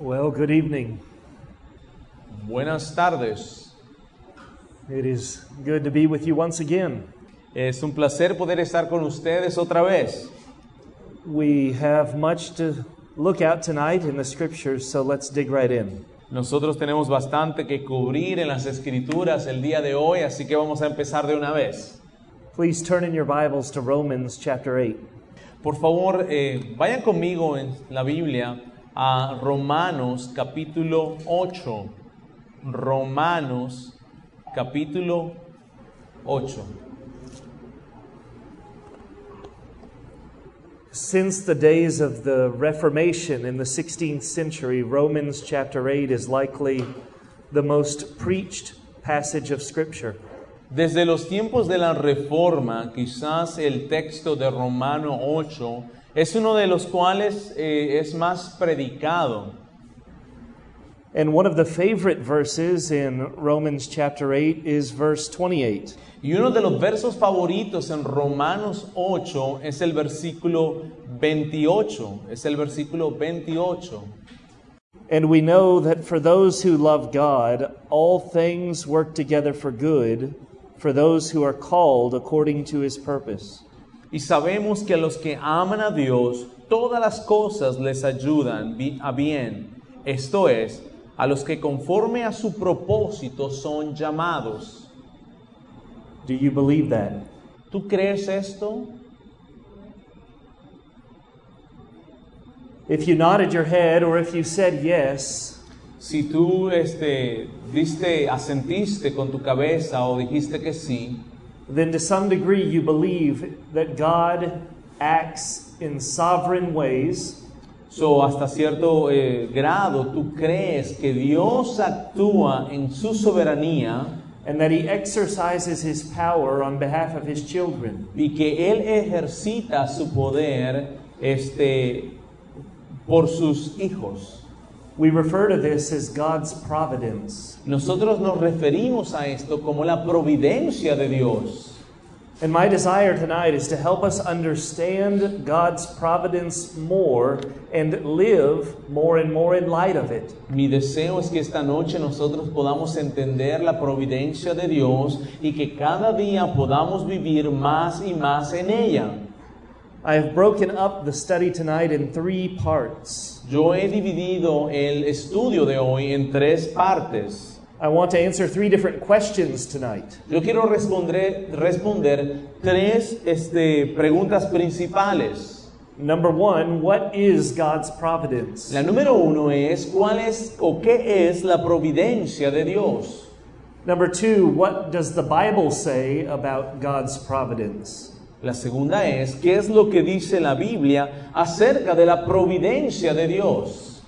Well, good evening. Buenas tardes. It is good to be with you once again. Es un placer poder estar con ustedes otra vez. We have much to look at tonight in the scriptures, so let's dig right in. Nosotros tenemos bastante que cubrir en las escrituras el día de hoy, así que vamos a empezar de una vez. Please turn in your Bibles to Romans chapter 8. Por favor, eh, vayan conmigo en la Biblia a Romanos capítulo 8. Romanos capítulo 8. Since the days of the Reformation in the 16th century, Romans chapter 8 is likely the most preached passage of Scripture. Desde los tiempos de la Reforma, quizás el texto de Romano 8 es uno de los cuales eh, es más predicado. And one of the favorite verses in Romans chapter 8 is verse 28. Y uno de los versos favoritos en Romanos 8 es el versículo 28. Es el versículo 28. And we know that for those who love God, all things work together for good, for those who are called according to his purpose. Y sabemos que a los que aman a Dios, todas las cosas les ayudan a bien. Esto es, a los que conforme a su propósito son llamados. Do you believe that? ¿Tú crees esto? If you nodded your head or if you said yes, Si tú este, diste, asentiste con tu cabeza o dijiste que sí, then to some degree you believe that God acts in sovereign ways so hasta cierto eh, grado tú crees que Dios actúa en su soberanía and that he exercises his power on behalf of his children. y que Él ejercita su poder este, por sus hijos. We refer to this as God's providence. Nosotros nos referimos a esto como la providencia de Dios. And my desire tonight is to help us understand God's providence more and live more and more in light of it. Mi deseo es que esta noche nosotros podamos entender la providencia de Dios y que cada día podamos vivir más y más en ella. I have broken up the study tonight in three parts. Yo he dividido el estudio de hoy en tres partes. I want to answer three different questions tonight. Yo quiero responder, responder tres este, preguntas principales. Number one, what is God's providence? La número uno es cuál es o qué es la providencia de Dios. Number two, what does the Bible say about God's providence? La segunda es qué es lo que dice la Biblia acerca de la providencia de Dios.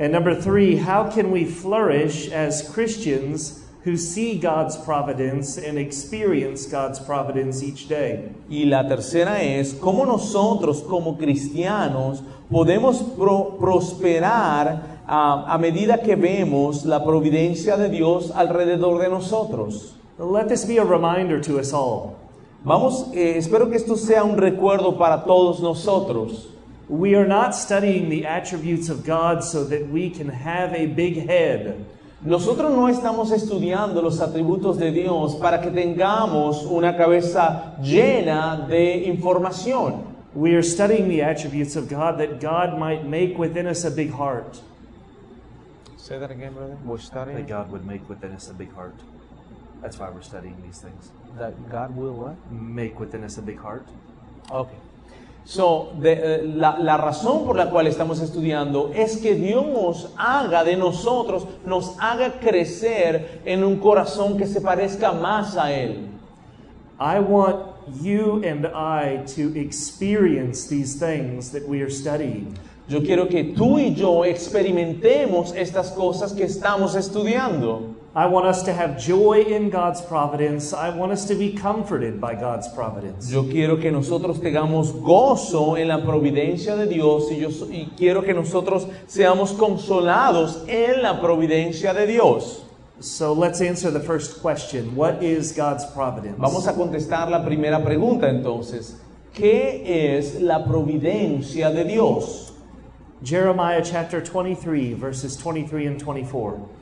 And number three, how can we flourish as Christians who see God's providence and experience God's providence each day? Y la tercera es cómo nosotros como cristianos podemos pro- prosperar a medida que vemos la providencia de Dios alrededor de nosotros. Let this be a reminder to us all. Vamos, eh, espero que esto sea un recuerdo para todos nosotros. We are not studying the attributes of God so that we can have a big head. Nosotros no estamos estudiando los atributos de Dios para que tengamos una cabeza llena de información. We are studying the attributes of God that God might make within us a big heart. Say that again, brother. We're That God would make within us a big heart. That's why we're studying these things. That God will what? Make within us a big heart. Okay. So, de- eh, la, la razón por la cual estamos estudiando es que Dios haga de nosotros, nos haga crecer en un corazón que se parezca más a Él. I want you and I to experience these things that we are studying. Yo quiero que tú y yo experimentemos estas cosas que estamos estudiando. I want us to have joy in God's providence. I want us to be comforted by God's providence. Yo quiero que nosotros tengamos gozo en la providencia de Dios y, yo, y quiero que nosotros seamos consolados en la providencia de Dios. So let's answer the first question What is God's providence? Vamos a contestar la primera pregunta entonces. ¿Qué es la providencia de Dios? Jeremiah chapter 23, verses 23 and 24.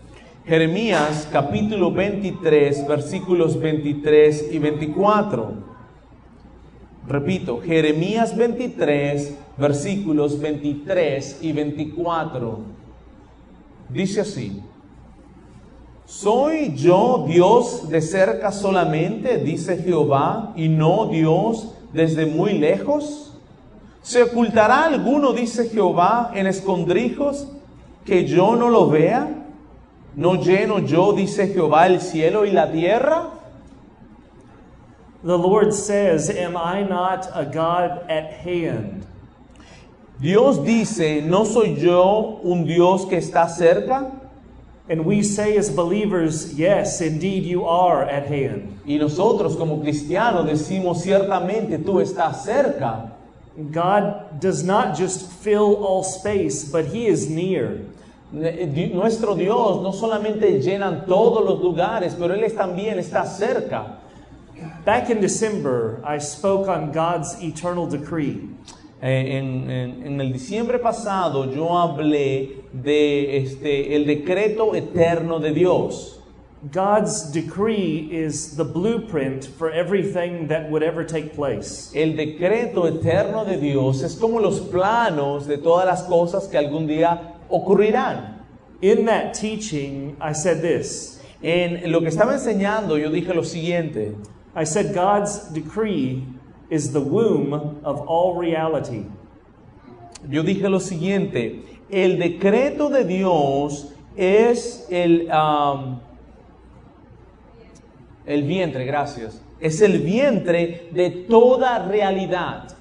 Jeremías capítulo 23, versículos 23 y 24. Repito, Jeremías 23, versículos 23 y 24. Dice así. ¿Soy yo Dios de cerca solamente, dice Jehová, y no Dios desde muy lejos? ¿Se ocultará alguno, dice Jehová, en escondrijos, que yo no lo vea? ¿No lleno yo, dice Jehová, el cielo y la tierra? The Lord says, Am I not a God at hand? Dios dice, ¿no soy yo un Dios que está cerca? And we say as believers, Yes, indeed you are at hand. Y nosotros como cristianos decimos ciertamente tú estás cerca. God does not just fill all space, but He is near. Eh, Nuestro Dios no solamente llena todos los lugares, pero Él es- también está cerca. Back in December, I spoke on God's eternal decree. Eh, en, en- en el diciembre pasado yo hablé de este, el decreto eterno de Dios. God's decree is the blueprint for everything that would ever take place. El decreto eterno de Dios es como los planos de todas las cosas que algún día ocurrirán. In that teaching, I said this En lo que estaba enseñando yo dije lo siguiente. I said, God's decree is the womb of all reality. Yo dije lo siguiente, el decreto de Dios es el, am, el vientre, gracias, es el vientre de toda realidad.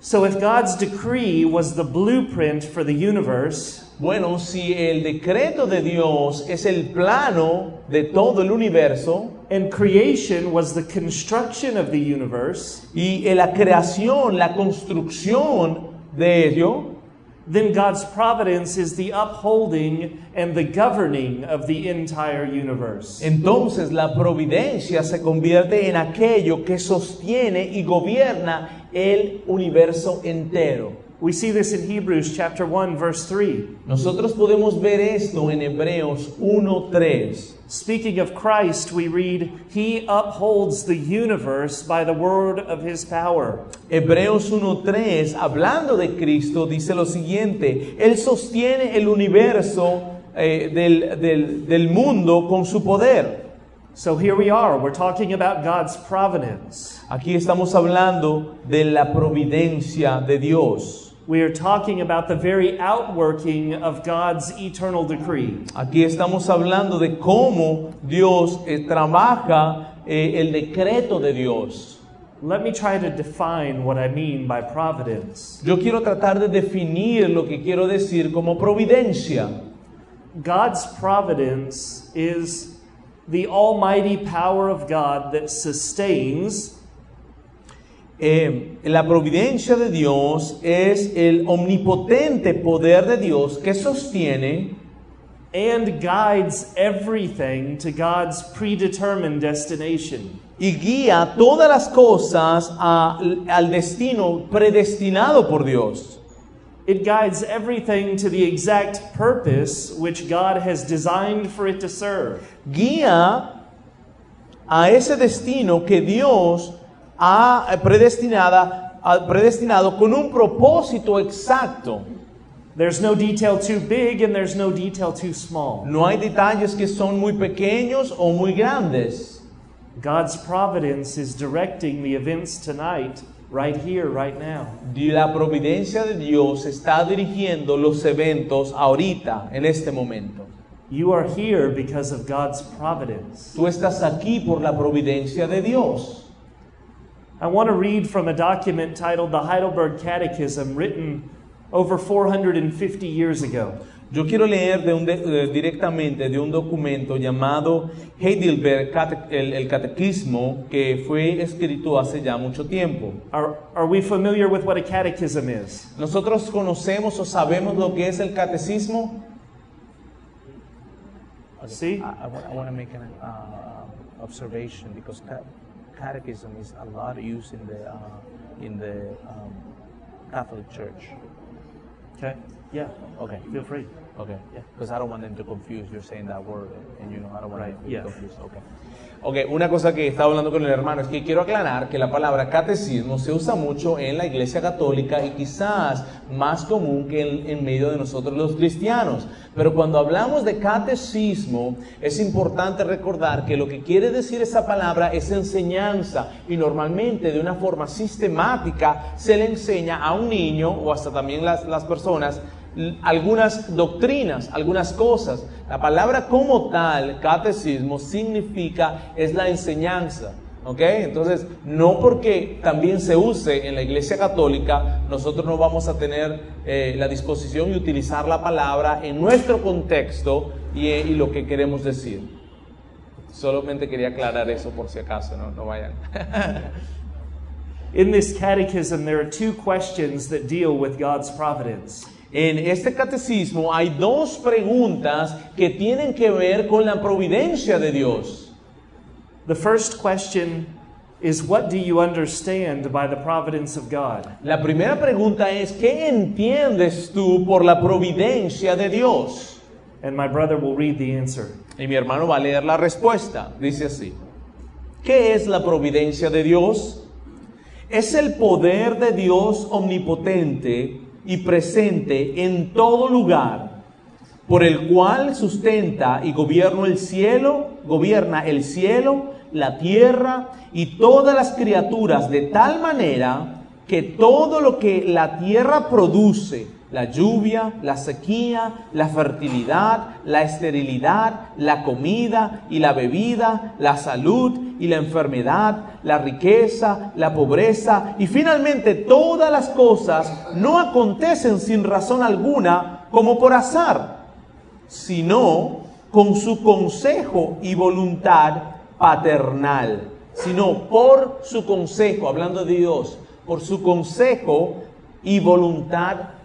So, if God's decree was the blueprint for the universe, Bueno, si el decreto de Dios es el plano de todo el universo and creation was the construction of the universe, y la creación, la construcción de ello, then God's providence is the upholding and the governing of the entire universe. entonces la providencia se convierte en aquello que sostiene y gobierna el universo entero. We see this in Hebrews chapter 1 verse 3. Nosotros podemos ver esto en Hebreos 1.3. Speaking of Christ, we read, He upholds the universe by the word of His power. Hebreos 1.3, hablando de Cristo, dice lo siguiente, Él sostiene el universo eh, del, del- del mundo con su poder. So here we are. We're talking about God's providence. Aquí estamos hablando de la providencia de Dios. We are talking about the very outworking of God's eternal decree. Aquí estamos hablando de cómo Dios eh, trabaja eh, el decreto de Dios. Let me try to define what I mean by providence. Yo quiero tratar de definir lo que quiero decir como providencia. God's providence is the almighty power of God that sustains, Eh, la providencia de Dios es el omnipotente poder de Dios que sostiene and guides everything to God's predetermined destination. y guía todas las cosas a- al destino predestinado por Dios. It guides everything to the exact purpose which God has designed for it to serve. Guía a ese destino que Dios ha predestinada- ha predestinado con un propósito exacto. There's no detail too big and there's no detail too small. No hay detalles que son muy pequeños o muy grandes. God's providence is directing the events tonight, right here, right now. La providencia de Dios está dirigiendo los eventos ahorita, en este momento. You are here because of God's providence. Tú estás aquí por la providencia de Dios. I want to read from a document titled the Heidelberg Catechism, written over 450 years ago. Yo quiero leer de un de- eh, directamente de un documento llamado Heidelberg Cate- el, el Catequismo que fue escrito hace ya mucho tiempo. Are, are we familiar with what a catechism is? ¿Nosotros conocemos o sabemos lo que es el catecismo? See? I, I want to make an uh, observation because ca- catechism is a lot used in the uh, in the um, Catholic Church. Okay. Yeah. Okay. Feel free. Okay. Yeah. Because I don't want them to confuse. You're saying that word, and you know I don't want Right, them to yeah. confused. Okay. Okay. Una cosa que estaba hablando con el hermano es que quiero aclarar que la palabra catecismo se usa mucho en la Iglesia Católica y quizás más común que en, en medio de nosotros los cristianos. Pero cuando hablamos de catecismo es importante recordar que lo que quiere decir esa palabra es enseñanza y normalmente de una forma sistemática se le enseña a un niño o hasta también las, las personas algunas doctrinas, algunas cosas. La palabra como tal, catecismo, significa es la enseñanza. ¿Ok? Entonces, no porque también se use en la Iglesia Católica, nosotros no vamos a tener eh, la disposición y utilizar la palabra en nuestro contexto y, y lo que queremos decir. Solamente quería aclarar eso por si acaso, no, no vayan. In this catechism, there are two questions that deal with God's providence. En este catecismo hay dos preguntas que tienen que ver con la providencia de Dios. The first question is What do you understand by the providence of God? La primera pregunta es, ¿qué entiendes tú por la providencia de Dios? And my brother will read the answer. Y mi hermano va a leer la respuesta. Dice así. ¿Qué es la providencia de Dios? Es el poder de Dios omnipotente y presente en todo lugar, por el cual sustenta y gobierna el cielo, gobierna el cielo, la tierra y todas las criaturas de tal manera que todo lo que la tierra produce, la lluvia, la sequía, la fertilidad, la esterilidad, la comida y la bebida, la salud y la enfermedad, la riqueza, la pobreza y finalmente todas las cosas no acontecen sin razón alguna como por azar, sino con su consejo y voluntad paternal, sino por su consejo, hablando de Dios, por su consejo y voluntad paternal.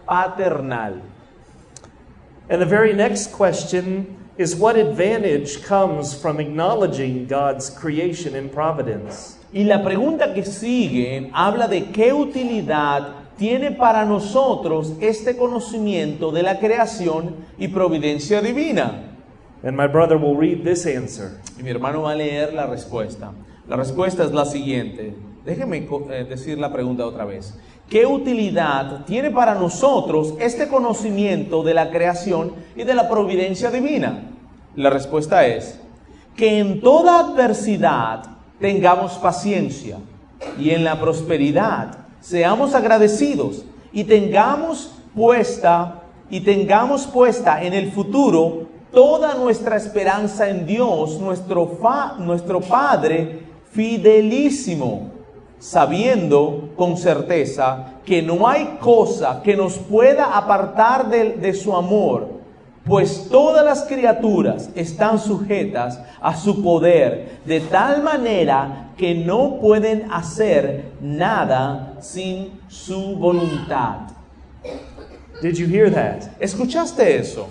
And the very next question is What advantage comes from acknowledging God's creation and providence? Y la pregunta que sigue habla de qué utilidad tiene para nosotros este conocimiento de la creación y providencia divina. And my brother will read this answer. Y mi hermano va a leer la respuesta. La respuesta es la siguiente. Déjeme eh, decir la pregunta otra vez. ¿Qué utilidad tiene para nosotros este conocimiento de la creación y de la providencia divina? La respuesta es que en toda adversidad tengamos paciencia y en la prosperidad seamos agradecidos y tengamos puesta y tengamos puesta en el futuro toda nuestra esperanza en Dios, nuestro, fa- nuestro Padre fidelísimo, sabiendo con certeza que no hay cosa que nos pueda apartar de, de su amor, pues todas las criaturas están sujetas a su poder, de tal manera que no pueden hacer nada sin su voluntad. Did you hear that? ¿Escuchaste eso?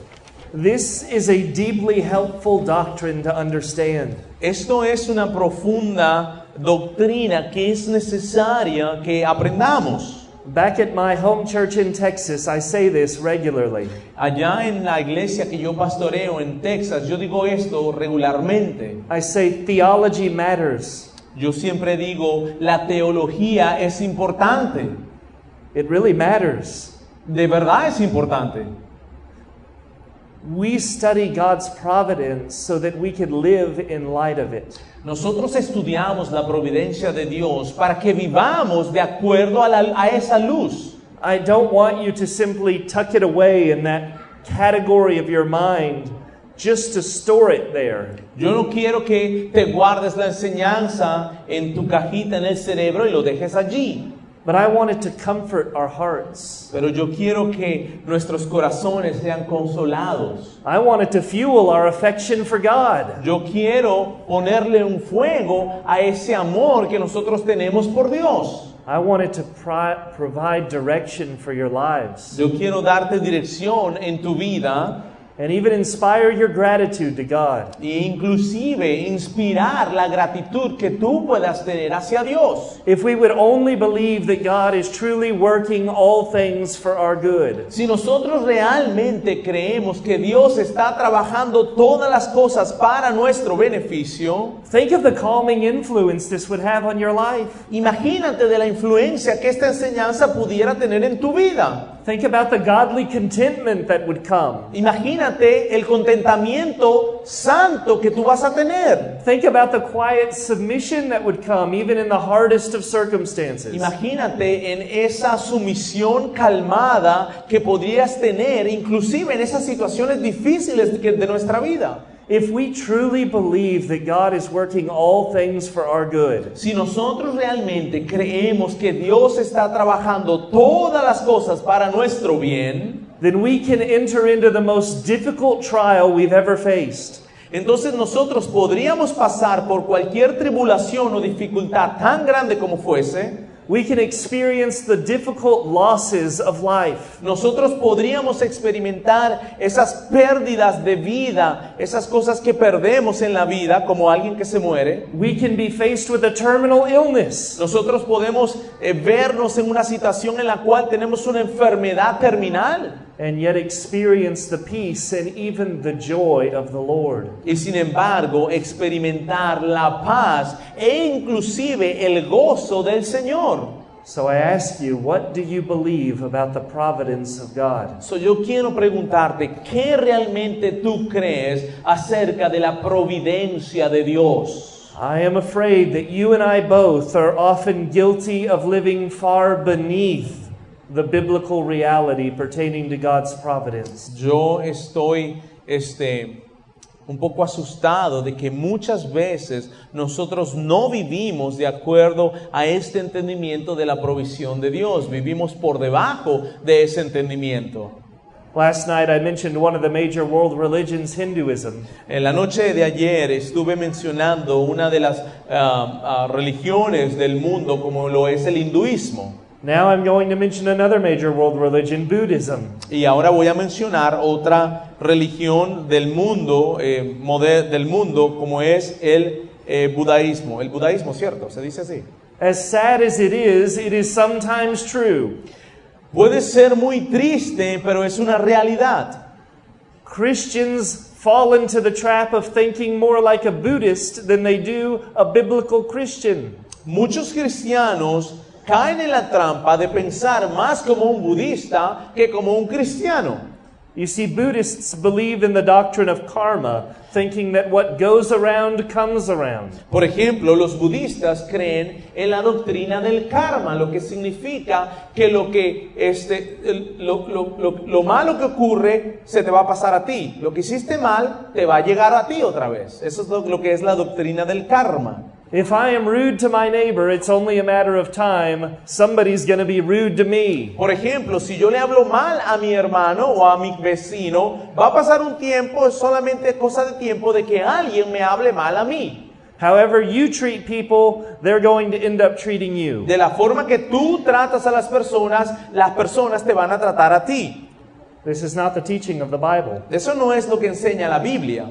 This is a deeply helpful doctrine to understand. Esto es una profunda doctrina que es necesaria que aprendamos. Back at my home church in Texas, I say this regularly. Allá en la iglesia que yo pastoreo en Texas, yo digo esto regularmente. I say theology matters. Yo siempre digo, la teología es importante. It really matters. De verdad es importante. We study God's providence so that we can live in light of it. Nosotros estudiamos la providencia de Dios para que vivamos de acuerdo a, la- a esa luz. I don't want you to simply tuck it away in that category of your mind just to store it there. Yo no quiero que te guardes la enseñanza en tu cajita en el cerebro y lo dejes allí. But I wanted to comfort our hearts. Pero yo quiero que nuestros corazones sean consolados. I wanted to fuel our affection for God. Yo quiero ponerle un fuego a ese amor que nosotros tenemos por Dios. I wanted to pri- provide direction for your lives. Yo quiero darte dirección en tu vida and even inspire your gratitude to God. e inclusive inspirar la gratitud que tú puedas tener hacia Dios. If we would only believe that God is truly working all things for our good, Si nosotros realmente creemos que Dios está trabajando todas las cosas para nuestro beneficio, think of the calming influence this would have on your life. imagínate de la influencia que esta enseñanza pudiera tener en tu vida. Think about the godly contentment that would come. Imagínate el contentamiento santo que tú vas a tener. Think about the quiet submission that would come even in the hardest of circumstances. Imagínate en esa sumisión calmada que podrías tener, inclusive en esas situaciones difíciles de nuestra vida. If we truly believe that God is working all things for our good, Si nosotros realmente creemos que Dios está trabajando todas las cosas para nuestro bien, then we can enter into the most difficult trial we've ever faced. entonces nosotros podríamos pasar por cualquier tribulación o dificultad tan grande como fuese, We can experience the difficult losses of life. nosotros podríamos experimentar esas pérdidas de vida, esas cosas que perdemos en la vida, como alguien que se muere. We can be faced with a terminal illness. Nosotros podemos eh, vernos en una situación en la cual tenemos una enfermedad terminal. And yet experience the peace and even the joy of the Lord. y sin embargo experimentar la paz e inclusive el gozo del Señor. So I ask you, what do you believe about the providence of God? So, yo quiero preguntarte, ¿qué realmente tú crees acerca de la providencia de Dios? I am afraid that you and I both are often guilty of living far beneath the biblical reality pertaining to God's providence. Yo estoy este, un poco asustado de que muchas veces nosotros no vivimos de acuerdo a este entendimiento de la provisión de Dios, vivimos por debajo de ese entendimiento. Last night I mentioned one of the major world religions, Hinduism. En la noche de ayer estuve mencionando una de las ah, ah, religiones del mundo como lo es el hinduismo. Now I'm going to mention another major world religion, Buddhism. Y ahora voy a mencionar otra religión del mundo, eh, del mundo como es el eh, budaísmo. El budaísmo, ¿cierto? Se dice así. As sad as it is, it is sometimes true. Puede ser muy triste, pero es una realidad. Christians fall into the trap of thinking more like a Buddhist than they do a biblical Christian. Muchos cristianos caen en la trampa de pensar más como un budista que como un cristiano. You see, Buddhists believe in the doctrine of karma, thinking that what goes around comes around. Por ejemplo, los budistas creen en la doctrina del karma, lo que significa que lo que este, lo, lo- lo- lo malo que ocurre se te va a pasar a ti. Lo que hiciste mal te va a llegar a ti otra vez. Eso es lo, lo que es la doctrina del karma. If I am rude to my neighbor, it's only a matter of time. Somebody's going to be rude to me. Por ejemplo, si yo le hablo mal a mi hermano o a mi vecino, va a pasar un tiempo, es solamente cosa de tiempo de que alguien me hable mal a mí. However you treat people, they're going to end up treating you. De la forma que tú tratas a las personas, las personas te van a tratar a ti. This is not the teaching of the Bible. Eso no es lo que enseña la Biblia.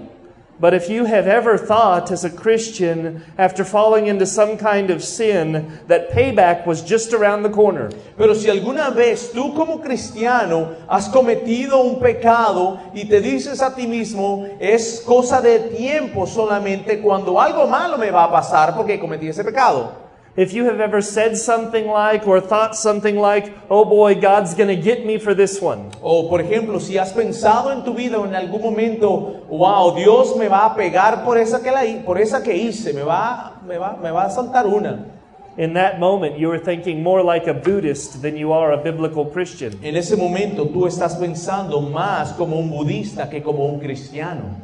But if you have ever thought as a Christian, after falling into some kind of sin, that payback was just around the corner, Pero si alguna vez tú como cristiano has cometido un pecado y te dices a ti mismo, es cosa de tiempo solamente cuando algo malo me va a pasar porque cometí ese pecado. If you have ever said something like or thought something like, oh boy, God's going to get me for this one, O por ejemplo, si has pensado en tu vida en algún momento, wow, Dios me va a pegar por esa que, la, por esa que hice, me va, me, va, me va a saltar una. in that moment you are thinking more like a Buddhist than you are a biblical Christian. En ese momento tú estás pensando más como un budista que como un cristiano.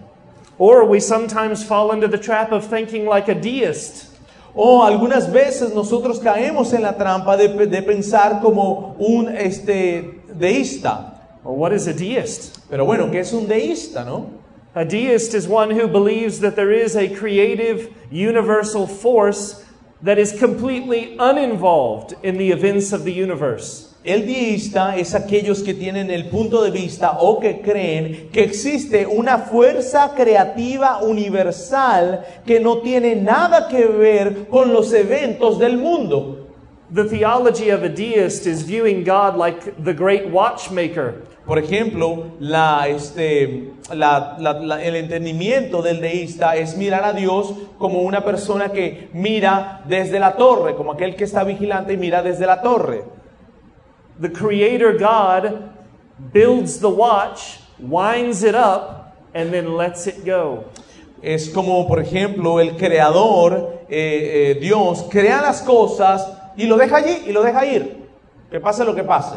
Or we sometimes fall into the trap of thinking like a deist. O algunas veces nosotros caemos en la trampa de, de pensar como un este, deísta. Well, what is a deist? Pero bueno, ¿qué es un deísta, no? A deist is one who believes that there is a creative, universal force that is completely uninvolved in the events of the universe. El deísta es aquellos que tienen el punto de vista o que creen que existe una fuerza creativa universal que no tiene nada que ver con los eventos del mundo. The theology of a deist is viewing God like the great watchmaker, Por ejemplo, la, este, la- la- la- el entendimiento del deísta es mirar a Dios como una persona que mira desde la torre, como aquel que está vigilante y mira desde la torre. The creator God builds the watch, winds it up, and then lets it go. Es como, por ejemplo, el creador, eh, eh, Dios, crea las cosas y lo deja allí y lo deja ir. Que pase lo que pase.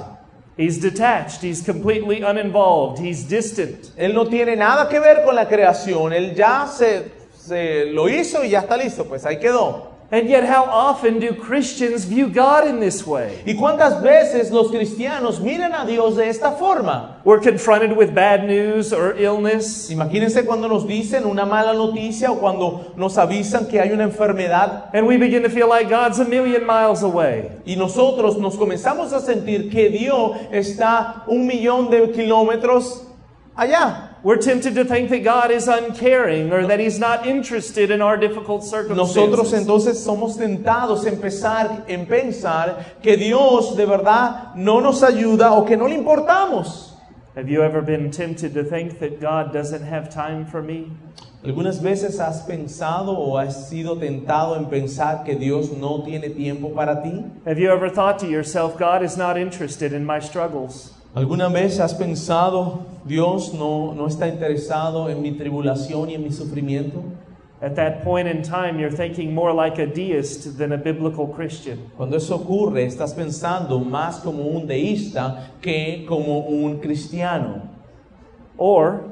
He's detached, he's completely uninvolved, he's distant. Él no tiene nada que ver con la creación. Él ya se, se lo hizo y ya está listo. Pues ahí quedó. And yet, how often do Christians view God in this way? ¿Y cuántas veces los cristianos miran a Dios de esta forma? We're confronted with bad news or illness, Imagínense cuando nos dicen una mala noticia o cuando nos avisan que hay una enfermedad and we begin to feel like God's a million miles away. y nosotros nos comenzamos a sentir que Dios está un millón de kilómetros allá. We're tempted to think that God is uncaring or that He's not interested in our difficult circumstances. Nosotros entonces somos tentados a empezar en pensar que Dios de verdad no nos ayuda o que no le importamos. Have you ever been tempted to think that God doesn't have time for me? ¿Algunas veces has pensado o has sido tentado en pensar que Dios no tiene tiempo para ti? Have you ever thought to yourself, God is not interested in my struggles? ¿Alguna vez has pensado, Dios no, no está interesado en mi tribulación y en mi sufrimiento? At that point in time, you're thinking more like a deist than a biblical Christian. Cuando eso ocurre, estás pensando más como un deísta que como un cristiano. Or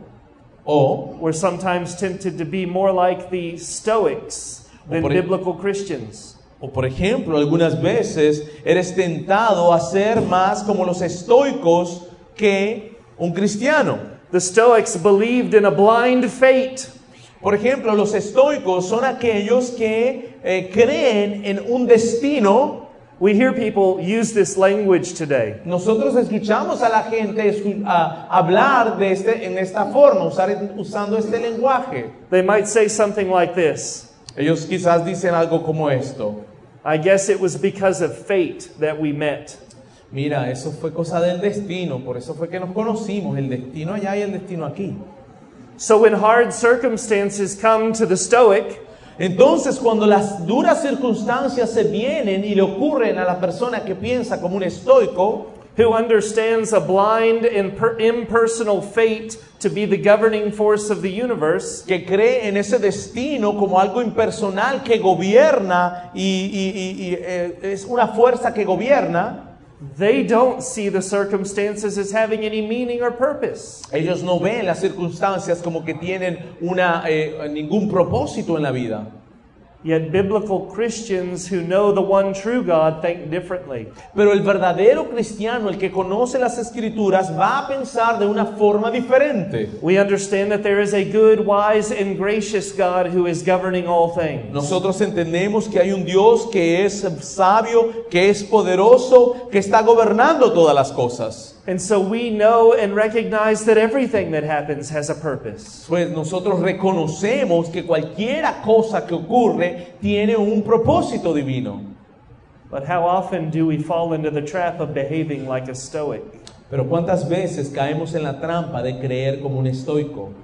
O, we're sometimes tempted to be more like the Stoics than por- biblical Christians. O por ejemplo, algunas veces eres tentado a ser más como los estoicos que un cristiano. The Stoics believed in a blind fate. Por ejemplo, los estoicos son aquellos que eh, creen en un destino We hear people use this language today. Nosotros escuchamos a la gente escu- a- hablar de este, en esta forma, usar, usando este lenguaje. They might say something like this Ellos quizás dicen algo como esto. I guess it was because of fate that we met. Mira, eso fue cosa del destino, por eso fue que nos conocimos, el destino allá y el destino aquí. So when hard circumstances come to the Stoic, Entonces, cuando las duras circunstancias se vienen y le ocurren a la persona que piensa como un estoico, who understands a blind and per- impersonal fate to be the governing force of the universe, que cree en ese destino como algo impersonal que gobierna y, y- y- y, eh, es una fuerza que gobierna, they don't see the circumstances as having any meaning or purpose. ellos no ven las circunstancias como que tienen una, eh, ningún propósito en la vida. Yet biblical Christians who know the one true God think differently. Pero el verdadero cristiano, el que conoce las escrituras, va a pensar de una forma diferente. We understand that there is a good, wise, and gracious God who is governing all things. Nosotros entendemos que hay un Dios que es sabio, que es poderoso, que está gobernando todas las cosas. And so we know and recognize that everything that happens has a purpose. Pues nosotros reconocemos que cualquiera cosa que ocurre tiene un propósito divino. But how often do we fall into the trap of behaving like a Stoic? Pero cuántas veces caemos en la trampa de creer como un estoico.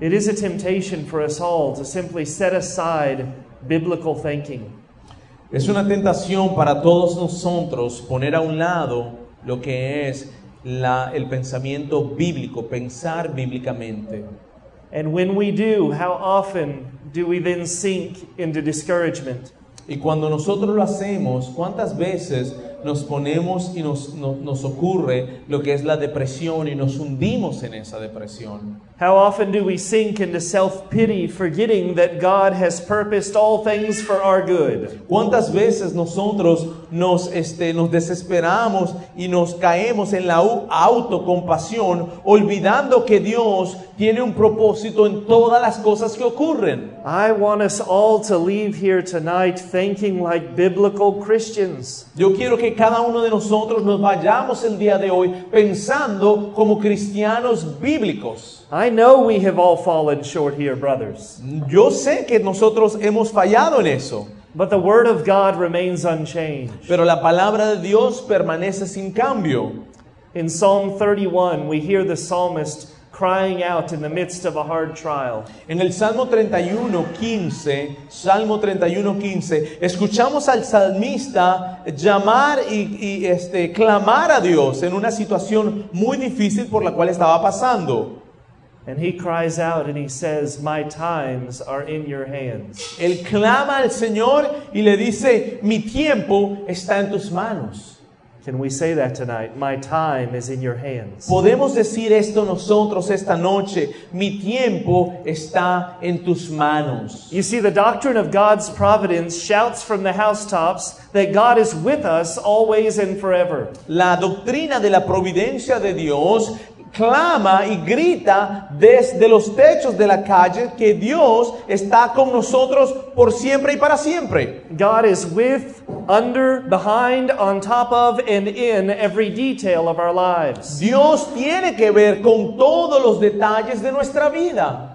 It is a temptation for us all to simply set aside biblical thinking. Es una tentación para todos nosotros poner a un lado lo que es la- el pensamiento bíblico, pensar bíblicamente. And when we do, how often do we then sink into discouragement? Y cuando nosotros lo hacemos, ¿cuántas veces nos ponemos y nos, no- nos ocurre lo que es la depresión y nos hundimos en esa depresión? How often do we sink into self pity, forgetting that God has purposed all things for our good? ¿Cuántas veces nosotros nos, este, nos desesperamos y nos caemos en la au- autocompasión, olvidando que Dios tiene un propósito en todas las cosas que ocurren. I want us all to leave here tonight thinking like biblical Christians. Yo quiero que cada uno de nosotros nos vayamos el día de hoy pensando como cristianos bíblicos. I know we have all fallen short here, brothers, Yo sé que nosotros hemos fallado en eso, but the Word of God remains unchanged. pero la palabra de Dios permanece sin cambio. In Psalm 31, we hear the psalmist crying out in the midst of a hard trial. En el Salmo 31, 15, Salmo 31, 15, escuchamos al salmista llamar y, y, este, clamar a Dios en una situación muy difícil por la cual estaba pasando. And he cries out and he says, My times are in your hands. Él clama al Señor y le dice, mi tiempo está en tus manos. Can we say that tonight? My time is in your hands. Podemos decir esto nosotros esta noche, mi tiempo está en tus manos. You see, the doctrine of God's providence shouts from the housetops that God is with us always and forever. La doctrina de la providencia de Dios clama y grita desde los techos de la calle que Dios está con nosotros por siempre y para siempre. God is with, under, behind, on top of, and in every detail of our lives. Dios tiene que ver con todos los detalles de nuestra vida.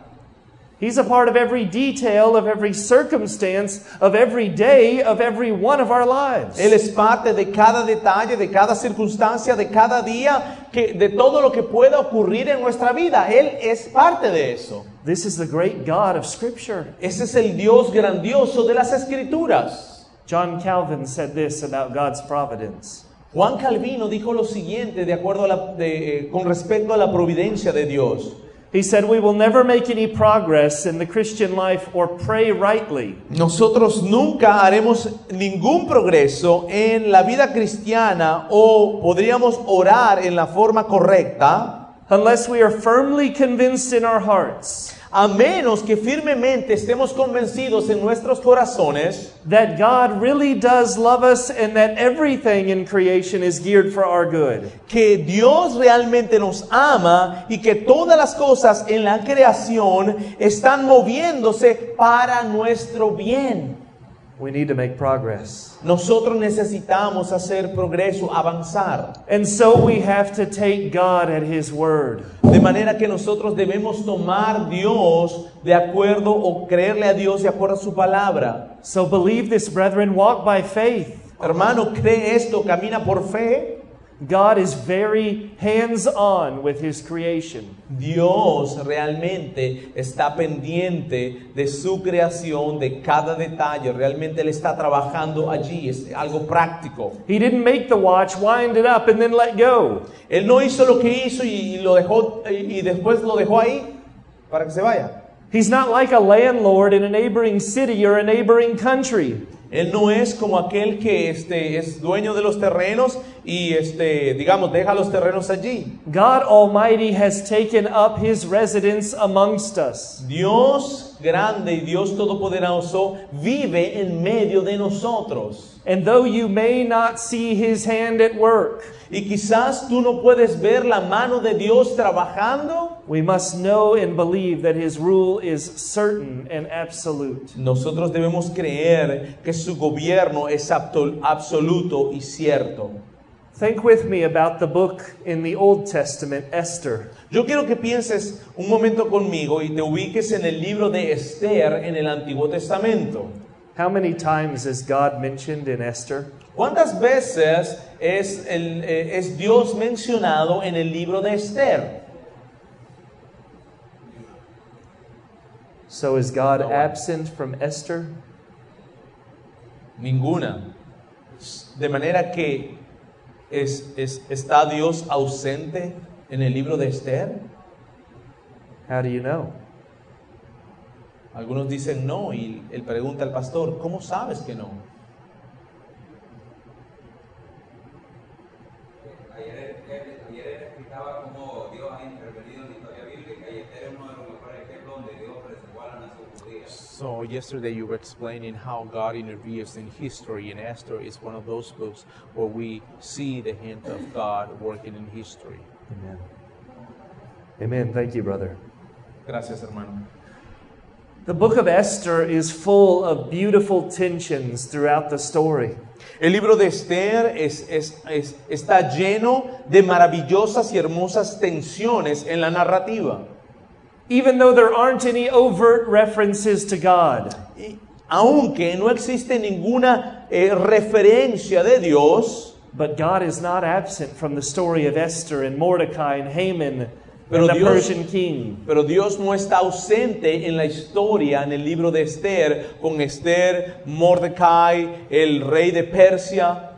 He's a part of every detail of every circumstance of every day of every one of our lives. Él es parte de cada detalle, de cada circunstancia, de cada día, que, de todo lo que pueda ocurrir en nuestra vida. Él es parte de eso. This is the great God of Scripture. Ese es el Dios grandioso de las escrituras. John Calvin said this about God's providence. Juan Calvino dijo lo siguiente de acuerdo a la, de, eh, con respecto a la providencia de Dios. He said, We will never make any progress in the Christian life or pray rightly. Nosotros nunca haremos ningún progreso en la vida cristiana o podríamos orar en la forma correcta unless we are firmly convinced in our hearts a menos que firmemente estemos convencidos en nuestros corazones that God really does love us and that everything in creation is geared for our good. que Dios realmente nos ama y que todas las cosas en la creación están moviéndose para nuestro bien. We need to make progress. Nosotros necesitamos hacer progreso, avanzar. And so we have to take God at His word. De manera que nosotros debemos tomar Dios de acuerdo o creerle a Dios de acuerdo a su palabra. So believe this, brethren, walk by faith. Hermano, cree esto, camina por fe. God is very hands on with His creation. Dios realmente está pendiente de su creación, de cada detalle. Realmente Él está trabajando allí, es algo práctico. He didn't make the watch, wind it up, and then let go. Él no hizo lo que hizo y, y lo dejó y después lo dejó ahí para que se vaya. He's not like a landlord in a neighboring city or a neighboring country. Él no es como aquel que este, es dueño de los terrenos y este, digamos, deja los terrenos allí. God Almighty has taken up His residence amongst us. Dios grande y Dios todopoderoso vive en medio de nosotros. And though you may not see His hand at work, Y quizás tú no puedes ver la mano de Dios trabajando. we must know and believe that His rule is certain and absolute. Nosotros debemos creer que su gobierno es absoluto y cierto. Think with me about the book in the Old Testament, Esther. Yo quiero que pienses un momento conmigo y te ubiques en el libro de Esther en el Antiguo Testamento. How many times is God mentioned in Esther? ¿Cuántas veces es, el- eh, es Dios mencionado en el libro de Esther? So is God No. absent from Esther? Ninguna. De manera que es, es- está Dios ausente en el libro de Esther. How do you know? Algunos dicen no y él pregunta al pastor, ¿cómo sabes que no? y él explicaba cómo Dios ha So yesterday you were explaining how God intervenes in history, and Esther is one of those books where we see the hand of God working in history. Amen. Amen. Thank you, brother. Gracias, hermano. The book of Esther is full of beautiful tensions throughout the story. El libro de Esther es- es- es- está lleno de maravillosas y hermosas tensiones en la narrativa. Even though there aren't any overt references to God, aunque no existe ninguna eh, referencia de Dios, but God is not absent from the story of Esther and Mordecai and Haman Pero and the Dios- Persian king. pero Dios no está ausente en la historia, en el libro de Esther, con Esther, Mordecai, el rey de Persia.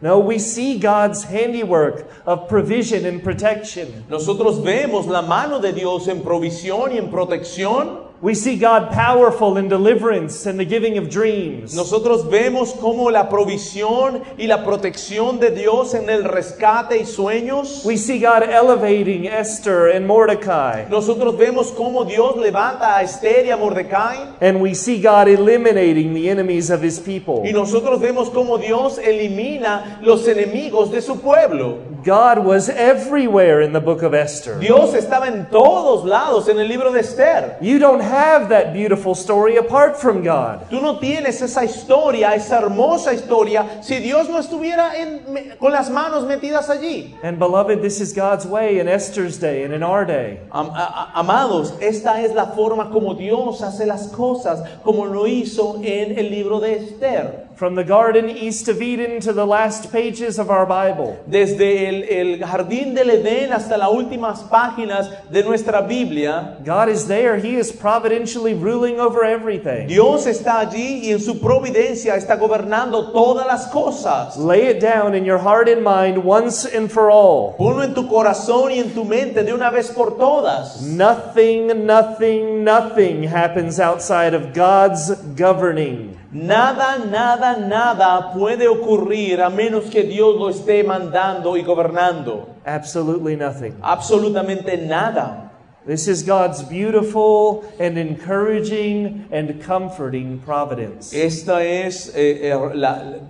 No, we see God's handiwork of provision and protection. Nosotros vemos la mano de Dios en provisión y en protección. We see God powerful in deliverance and the giving of dreams. Nosotros vemos la provisión y la protección de Dios en el rescate y sueños. We see God elevating Esther and Mordecai. Nosotros vemos cómo Dios levanta a Esther y a Mordecai. And we see God eliminating the enemies of his people. Y nosotros vemos cómo Dios elimina los enemigos de su pueblo. God was everywhere in the book of Esther. Dios estaba en todos lados en el libro de Esther. You don't have that beautiful story apart from God. Tú no tienes esa historia, esa hermosa historia, si Dios no estuviera en- con las manos metidas allí. And beloved, this is God's way in Esther's day and in our day. Am- a- amados, esta es la forma como Dios hace las cosas, como lo hizo en el libro de Esther. From the garden east of Eden to the last pages of our Bible. Desde el, el jardín del Edén hasta las últimas páginas de nuestra Biblia, God is there. He is providentially ruling over everything. Dios está allí y en su providencia está gobernando todas las cosas. Lay it down in your heart and mind once and for all. Ponlo en tu corazón y en tu mente de una vez por todas. Nothing, nothing, nothing happens outside of God's governing. Nada, nada, nada puede ocurrir a menos que Dios lo esté mandando y gobernando. Absolutely nothing. Absolutamente nada. This is God's beautiful and encouraging and comforting providence. Esta es eh, eh, la,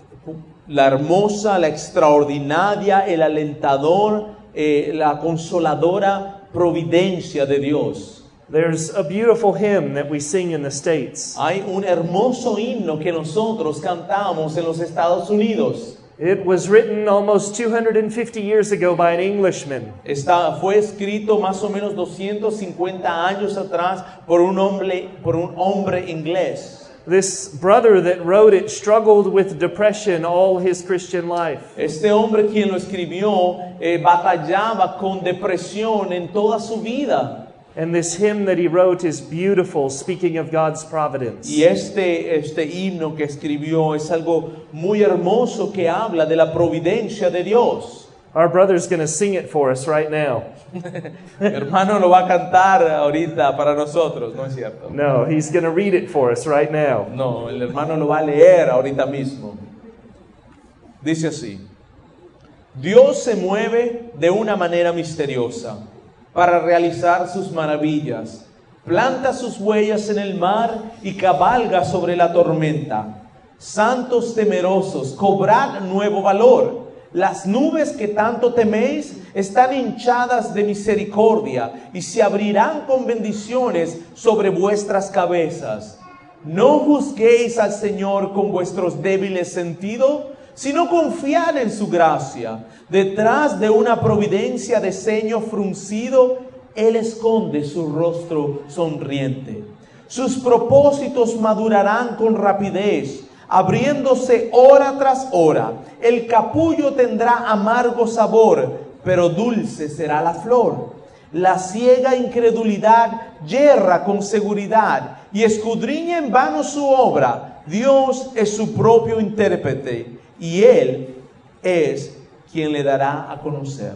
la hermosa, la extraordinaria, el alentador, eh, la consoladora providencia de Dios. There's a beautiful hymn that we sing in the States. Hay un hermoso himno que nosotros cantamos en los Estados Unidos. It was written almost 250 years ago by an Englishman. Está, fue escrito más o menos 250 años atrás por un hombre, por un hombre inglés. This brother that wrote it struggled with depression all his Christian life. Este hombre quien lo escribió eh, batallaba con depresión en toda su vida. And this hymn that he wrote is beautiful, speaking of God's providence. Y este, este himno que escribió es algo muy hermoso que habla de la providencia de Dios. Our brother's going to sing it for us right now. Mi hermano lo va a cantar ahorita para nosotros, ¿no es cierto? No, he's going to read it for us right now. No, el hermano lo va a leer ahorita mismo. Dice así, Dios se mueve de una manera misteriosa para realizar sus maravillas. Planta sus huellas en el mar y cabalga sobre la tormenta. Santos temerosos, cobrad nuevo valor. Las nubes que tanto teméis están hinchadas de misericordia y se abrirán con bendiciones sobre vuestras cabezas. No juzguéis al Señor con vuestros débiles sentidos, sino confiad en su gracia. Detrás de una providencia de ceño fruncido, Él esconde su rostro sonriente. Sus propósitos madurarán con rapidez, abriéndose hora tras hora. El capullo tendrá amargo sabor, pero dulce será la flor. La ciega incredulidad yerra con seguridad y escudriña en vano su obra. Dios es su propio intérprete y Él es quien le dará a conocer.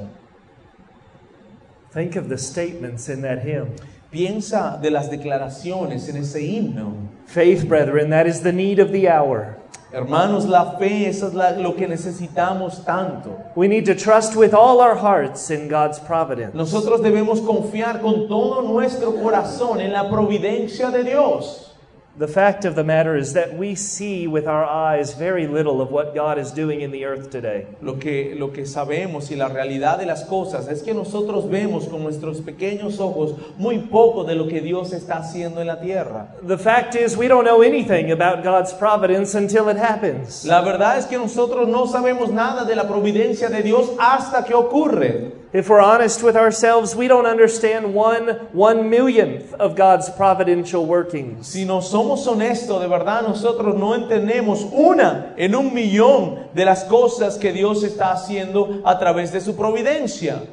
Think of the statements in that hymn. Piensa de las declaraciones en ese himno. Faith, brethren, that is the need of the hour. Hermanos, la fe, eso es la- lo que necesitamos tanto. We need to trust with all our hearts in God's providence. Nosotros debemos confiar con todo nuestro corazón en la providencia de Dios. The fact of the matter is that we see with our eyes very little of what God is doing in the earth today. Lo que, lo que sabemos y la realidad de las cosas es que nosotros vemos con nuestros pequeños ojos muy poco de lo que Dios está haciendo en la tierra. The fact is, we don't know anything about God's providence until it happens. La verdad es que nosotros no sabemos nada de la providencia de Dios hasta que ocurre. If we're honest with ourselves, we don't understand one one millionth of God's providential workings. Si no somos honestos, de verdad nosotros no entendemos una en un millón de las cosas que Dios está haciendo a través de su providencia.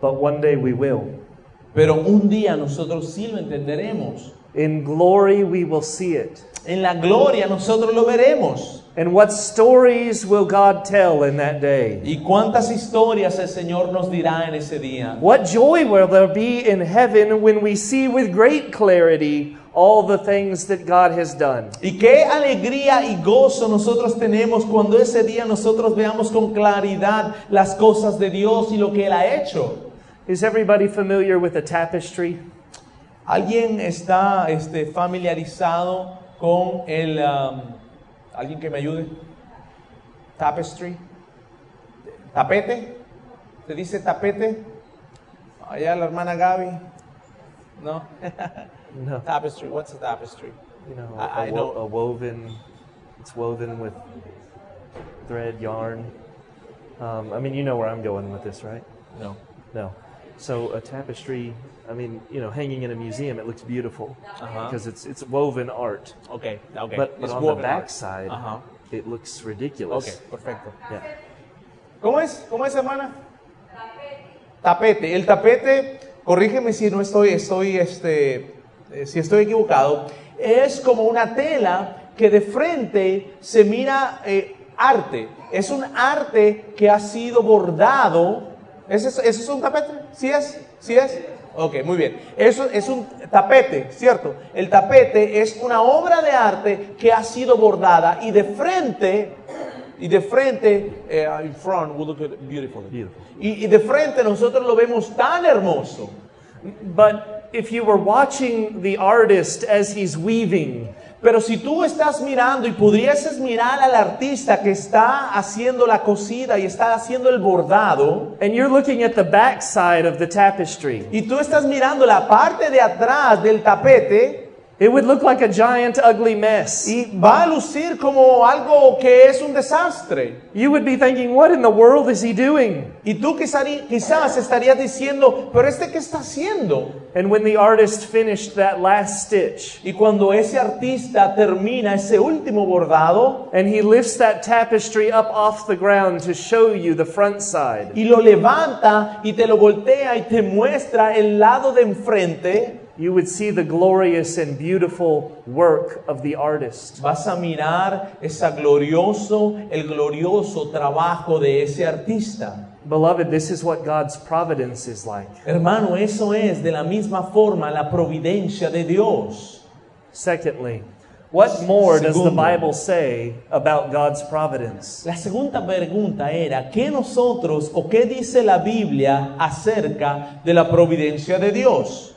But one day we will. Pero un día nosotros sí lo entenderemos. In glory, we will see it. En la gloria nosotros lo veremos. And what stories will God tell in that day? ¿Y cuántas historias el Señor nos dirá en ese día? What joy will there be in heaven when we see with great clarity all the things that God has done? Y qué alegría y gozo nosotros tenemos cuando ese día nosotros veamos con claridad las cosas de Dios y lo que Él ha hecho. Is everybody familiar with a tapestry? ¿Alguien está este, familiarizado con el... um, ¿Alguien que me ayude? Tapestry. ¿Tapete? ¿Se dice tapete? Allá la hermana Gaby. ¿No? No. tapestry. What's a tapestry? You know, I- a I know- a woven, it's woven with thread, yarn. Um, I mean, you know where I'm going with this, right? No. No. So a tapestry, I mean, you know, hanging in a museum, it looks beautiful Uh-huh. because it's it's woven art. Okay, okay. But, but on the backside, Ajá. it looks ridiculous. Ok, perfecto. Yeah. ¿Cómo es? ¿Cómo es, hermana? Tapete. El tapete, corrígeme si no estoy, estoy, este, eh, si estoy equivocado, es como una tela que de frente se mira eh, arte. Es un arte que ha sido bordado. ¿Ese es, ese es un tapete? ¿Sí es? ¿Sí es? Ok, muy bien. Eso es un tapete, ¿cierto? El tapete es una obra de arte que ha sido bordada y de frente y de frente, eh, in front, we look at it beautiful. Beautiful. Y, y de frente nosotros lo vemos tan hermoso. But if you were watching the artist as he's weaving, Pero si tú estás mirando y pudieses mirar al artista que está haciendo la cosida y está haciendo el bordado, and you're looking at the backside of the tapestry, y tú estás mirando la parte de atrás del tapete, it would look like a giant, ugly mess. y va a lucir como algo que es un desastre. You would be thinking, what in the world is he doing? Y tú quizá- quizás estarías diciendo, pero este qué está haciendo? And when the artist finished that last stitch, Y cuando ese artista termina ese último bordado and he lifts that tapestry up off the ground to show you the front side, y lo levanta y te lo voltea y te muestra el lado de enfrente, you would see the glorious and beautiful work of the artist. vas a mirar ese glorioso, el glorioso trabajo de ese artista. Beloved, this is what God's providence is like. Hermano, eso es de la misma forma la providencia de Dios. Secondly, what more does the. Bible say about God's providence? La segunda pregunta era, ¿qué nosotros o qué dice la Biblia acerca de la providencia de Dios?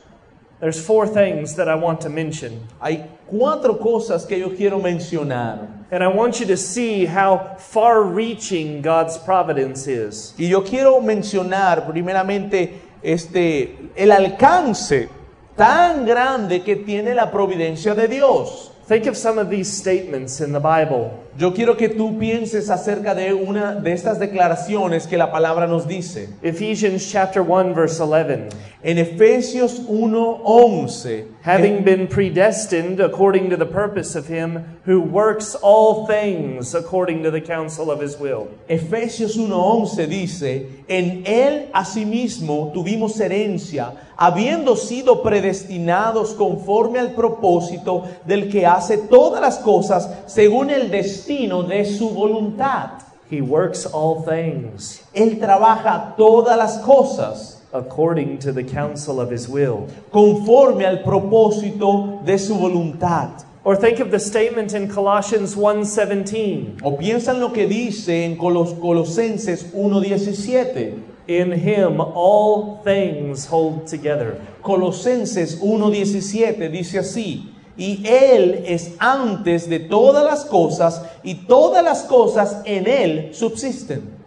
There's four things that I want to mention. Hay cuatro cosas que yo quiero mencionar. And I want you to see how far reaching God's providence is. Y yo quiero mencionar primeramente este, el alcance tan grande que tiene la providencia de Dios. Think of some of these statements in the Bible. Yo quiero que tú pienses acerca de una de estas declaraciones que la palabra nos dice. Ephesians chapter 1 verse 11. En Efesios 1:11, Having been predestined according to the purpose of him who works all things according to the counsel of his will. Efesios 1:11 dice, en él asimismo tuvimos herencia, habiendo sido predestinados conforme al propósito del que hace todas las cosas según el destino de su voluntad. He works all things Él trabaja todas las cosas according to the counsel of his will. conforme al propósito de su voluntad. Or think of the statement in Colossians 1:17. O piensan lo que dice en Colos- Colosenses 1.17. In him all things hold together. Colosenses 1.17 dice así, y Él es antes de todas las cosas y todas las cosas en Él subsisten.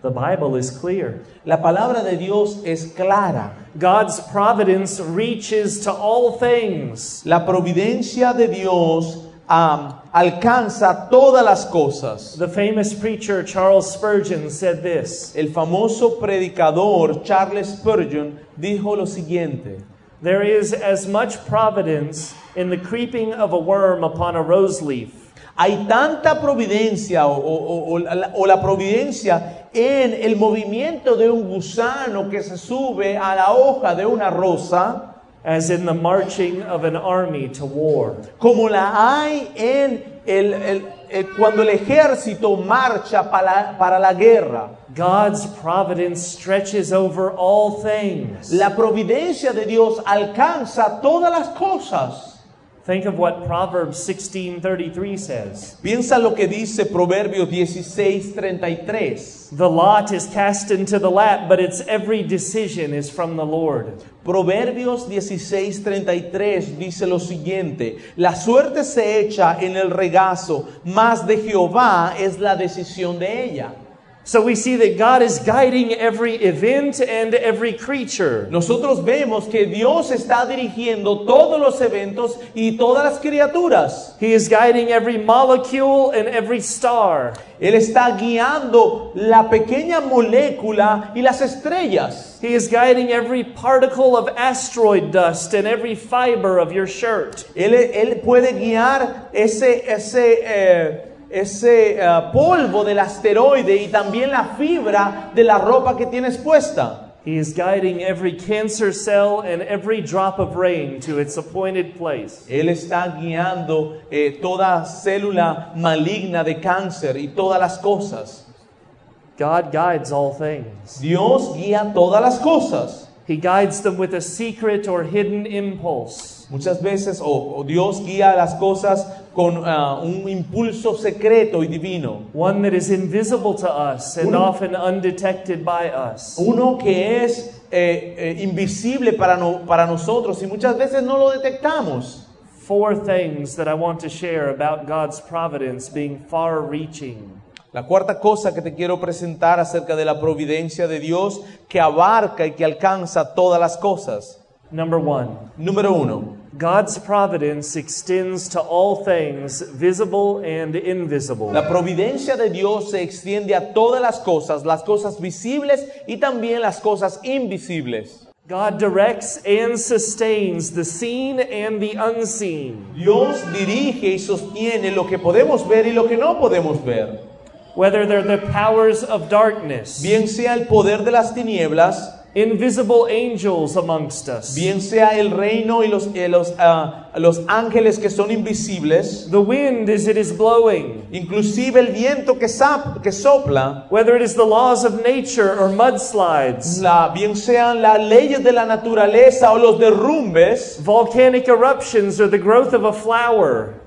The Bible is clear. La palabra de Dios es clara. God's providence reaches to all things. La providencia de Dios am, alcanza todas las cosas. The famous preacher Charles Spurgeon said this El famoso predicador Charles Spurgeon dijo lo siguiente. There is as much providence in the creeping of a worm upon a rose leaf Hay tanta providencia o, o- o- la, o la providencia en el movimiento de un gusano que se sube a la hoja de una rosa, as in the marching of an army to war. como la hay en el, el- el- cuando el ejército marcha para, para la guerra. God's providence stretches over all things. La providencia de Dios alcanza todas las cosas. Think of what Proverbs 16:33 says. Piensa lo que dice Proverbios 16, 33. The lot is cast into the lap, but its every decision is from the Lord. Proverbios 16, 33 dice lo siguiente, la suerte se echa en el regazo, mas de Jehová es la decisión de ella. So we see that God is guiding every event and every creature. Nosotros vemos que Dios está dirigiendo todos los eventos y todas las criaturas. He is guiding every molecule and every star. Él está guiando la pequeña molécula y las estrellas. He is guiding every particle of asteroid dust and every fiber of your shirt. Él, él puede guiar ese, ese, eh, ese eh, polvo del asteroide y también la fibra de la ropa que tienes puesta. He is guiding every cancer cell and every drop of rain to its appointed place. Él está guiando eh, toda célula maligna de cáncer y todas las cosas. God guides all things. Dios guía todas las cosas. He guides them with a secret or hidden impulse. Muchas veces o, o Dios guía las cosas con ah, un impulso secreto y divino. One that is invisible to us and Uno- often undetected by us. Uno que es eh, eh, invisible para, no- para nosotros y muchas veces no lo detectamos. Four things that I want to share about God's providence being far reaching. La cuarta cosa que te quiero presentar acerca de la providencia de Dios que abarca y que alcanza todas las cosas. Number one, Número uno, God's providence extends to all things, visible and invisible. la providencia de Dios se extiende a todas las cosas, las cosas visibles y también las cosas invisibles. God directs and sustains the seen and the unseen. Dios dirige y sostiene lo que podemos ver y lo que no podemos ver. Whether they're the powers of darkness, Bien sea el poder de las tinieblas, invisible angels amongst us, bien sea el reino y los, eh, los, ah, los ángeles que son invisibles, the wind as it is blowing, inclusive el viento que, sap- que sopla, whether it is the laws of nature or mudslides, la, bien sean las leyes de la naturaleza o los derrumbes, volcanic eruptions or the growth of a flower,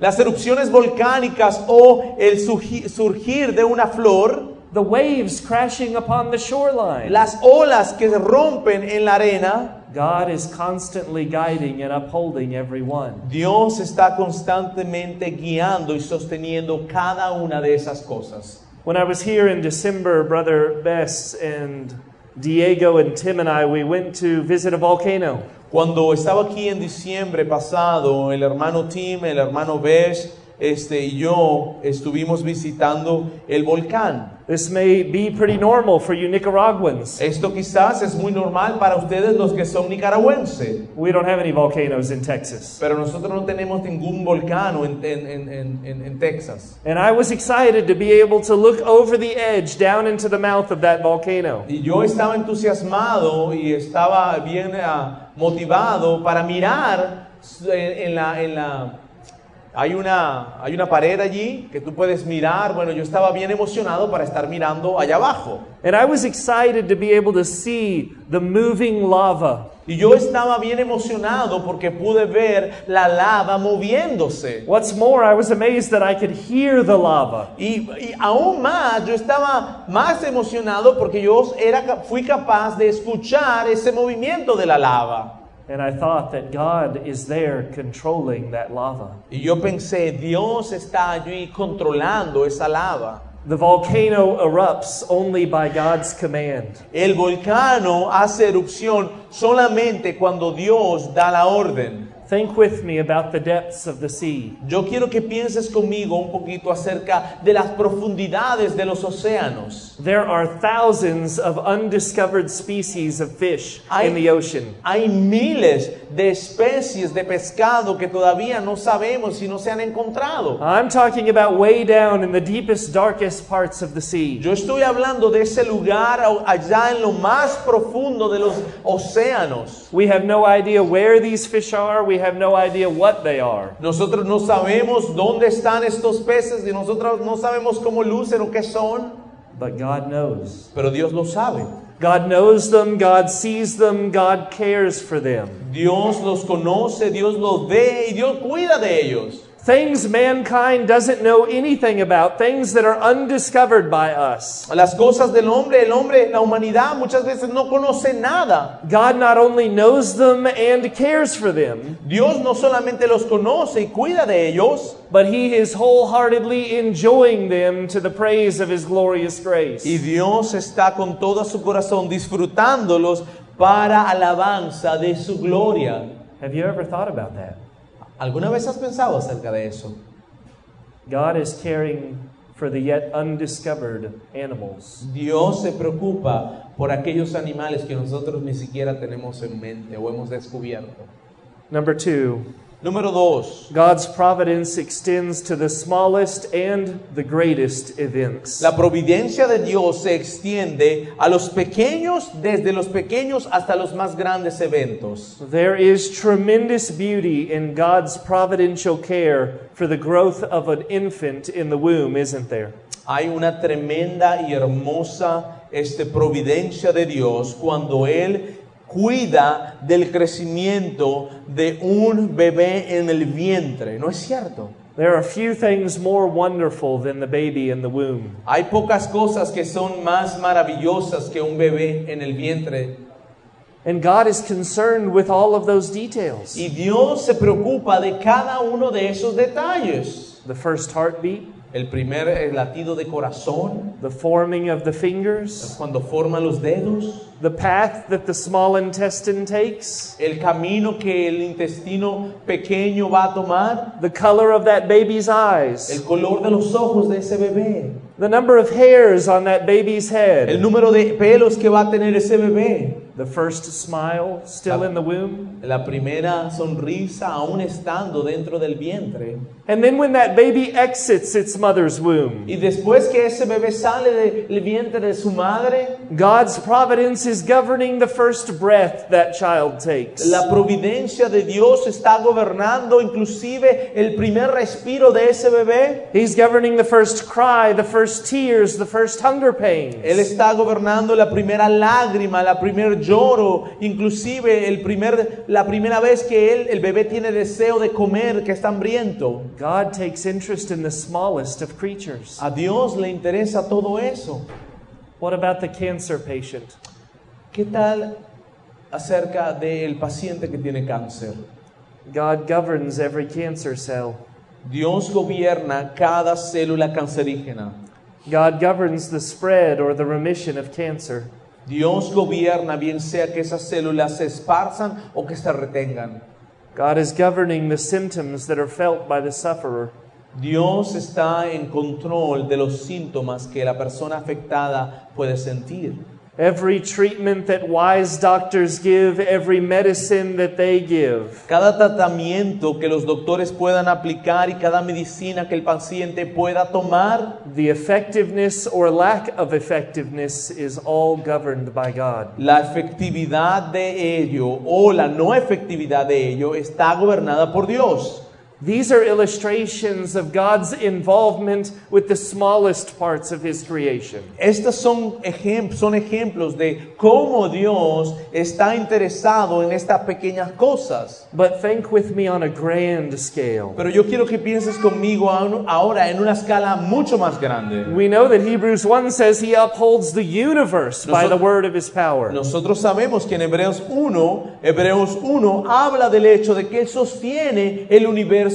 las erupciones volcánicas o el surgi- surgir de una flor, the waves crashing upon the shoreline. las olas que rompen en la arena, God is constantly guiding and upholding every one. Dios está constantemente guiando y sosteniendo cada una de esas cosas. When I was here in December, Brother Bess and Diego and Tim and I, we went to visit a volcano. Cuando estaba aquí en diciembre pasado, el hermano Tim, el hermano Besh, este, y yo estuvimos visitando el volcán. This may be pretty normal for you Nicaraguans. Esto quizás es muy normal para ustedes los que son nicaragüenses, We don't have any volcanoes in Texas. pero nosotros no tenemos ningún volcán en, en- en- en- en- Texas. And I was excited to be able to look over the edge down into the mouth of that volcano. Y yo estaba entusiasmado y estaba bien ah, motivado para mirar en, en la, en la- Hay una, hay una pared allí que tú puedes mirar. Bueno, yo estaba bien emocionado para estar mirando allá abajo. And I was excited to be able to see the moving lava. Y yo estaba bien emocionado porque pude ver la lava moviéndose. What's more, I was amazed that I could hear the lava. Y, y aún más, yo estaba más emocionado porque yo era, fui capaz de escuchar ese movimiento de la lava. And I thought that God is there controlling that lava. Y yo pensé, Dios está allí controlando esa lava. The volcano erupts only by God's command. El volcano hace erupción solamente cuando Dios da la orden. Think with me about the depths of the sea. Yo quiero que pienses conmigo un poquito acerca de las profundidades de los océanos. There are thousands of undiscovered species of fish Hay- in the ocean. Hay miles de especies de pescado que todavía no sabemos si no se han encontrado. I'm talking about way down in the deepest, darkest parts of the sea. Yo estoy hablando de ese lugar allá en lo más profundo de los océanos. We have no idea where these fish are. We have no idea what they are. Nosotros no sabemos dónde están estos peces y nosotros no sabemos cómo lucen o qué son, But God knows. pero Dios lo sabe. God knows them, God sees them, God cares for them. Dios los conoce, Dios los ve y Dios cuida de ellos. Things mankind doesn't know anything about, things that are undiscovered by us. Las cosas del hombre, el hombre, la humanidad muchas veces no conoce nada. God not only knows them and cares for them, Dios no solamente los conoce y cuida de ellos, but He is wholeheartedly enjoying them to the praise of His glorious grace. y Dios está con todo su corazón disfrutándolos para alabanza de su gloria. Have you ever thought about that? ¿Alguna vez has pensado acerca de eso? God is caring for the yet undiscovered animals. Dios se preocupa por aquellos animales que nosotros ni siquiera tenemos en mente o hemos descubierto. Number two, Número dos, God's providence extends to the smallest and the greatest events. la providencia de Dios se extiende a los pequeños, desde los pequeños hasta los más grandes eventos. There is tremendous beauty in God's providential care for the growth of an infant in the womb, isn't there? Hay una tremenda y hermosa este, providencia de Dios cuando Él cuida del crecimiento de un bebé en el vientre, ¿no es cierto? There are few things more wonderful than the baby in the womb. Hay pocas cosas que son más maravillosas que un bebé en el vientre. And God is concerned with all of those details. Y Dios se preocupa de cada uno de esos detalles. The first heartbeat, El primer eh, latido de corazón, the forming of the fingers, cuando forman los dedos, the path that the small intestine takes, el camino que el intestino pequeño va a tomar, the color of that baby's el eyes, color de los ojos de ese bebé, the number of hairs on that baby's el head, número de pelos que va a tener ese bebé, the first smile still in the womb. la primera sonrisa aún estando dentro del vientre. And then when that baby exits its mother's womb, Y después que ese bebé sale del vientre de su madre, God's providence is governing the first breath that child takes. La providencia de Dios está gobernando inclusive el primer respiro de ese bebé. He's governing the first cry, the first tears, the first hunger pains. Él está gobernando la primera lágrima, la primer lloro, inclusive el primer, la primera vez que él, el bebé tiene deseo de comer, que está hambriento. God takes interest in the smallest of creatures. A Dios le interesa todo eso. What about the cancer patient? ¿Qué tal acerca del paciente que tiene cáncer? God governs every cancer cell. Dios gobierna cada célula cancerígena. God governs the spread or the remission of cancer. Dios gobierna bien sea que esas células se esparzan o que se retengan. God is governing the symptoms that are felt by the sufferer. Dios está en control de los síntomas que la persona afectada puede sentir. Every treatment that wise doctors give, every medicine that they give, Cada tratamiento que los doctores puedan aplicar y cada medicina que el paciente pueda tomar, the effectiveness or lack of effectiveness is all governed by God. la efectividad de ello o la no efectividad de ello está gobernada por Dios. These are illustrations of God's involvement with the smallest parts of His creation. Estos son, ejem- son ejemplos de cómo Dios está interesado en estas pequeñas cosas. But think with me on a grand scale. Pero yo quiero que pienses conmigo ahora en una escala mucho más grande. We know that Hebrews 1 says He upholds the universe by the word of His power. Nosotros sabemos que en Hebreos 1, Hebreos 1 habla del hecho de que Él sostiene el universo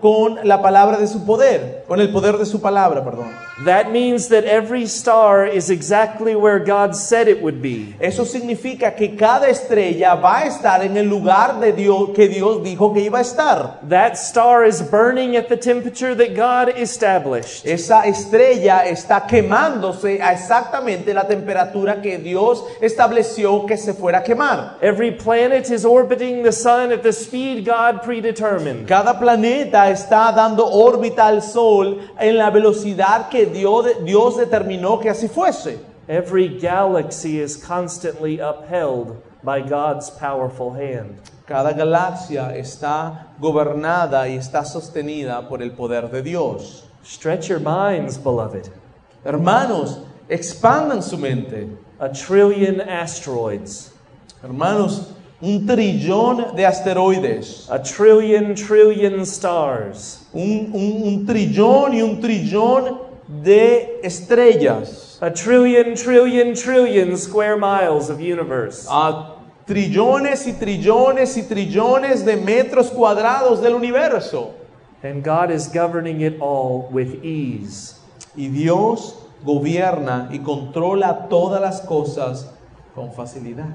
con la palabra de su poder, con el poder de su palabra, perdón. That means that every star is exactly where God said it would be. Eso significa que cada estrella va a estar en el lugar de Dios que Dios dijo que iba a estar. That star is burning at the temperature that God established. Esa estrella está quemándose a exactamente la temperatura que Dios estableció que se fuera a quemar. Every planet is orbiting the sun at the speed God predetermined. Cada planeta está dando órbita al Sol en la velocidad que Dios, Dios determinó que así fuese. Every galaxy is constantly upheld by God's powerful hand. Cada galaxia está gobernada y está sostenida por el poder de Dios. Stretch your minds, beloved. Hermanos, expandan su mente. A trillion asteroids, Hermanos, un trillón de asteroides, a trillion trillion stars, un, un- un trillón y un trillón de estrellas, a trillion trillion trillion square miles of universe. a trillones y trillones y trillones de metros cuadrados del universo. And God is governing it all with ease. Y Dios gobierna y controla todas las cosas con facilidad.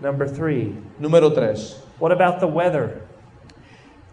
Number three, Número 3. what about the weather?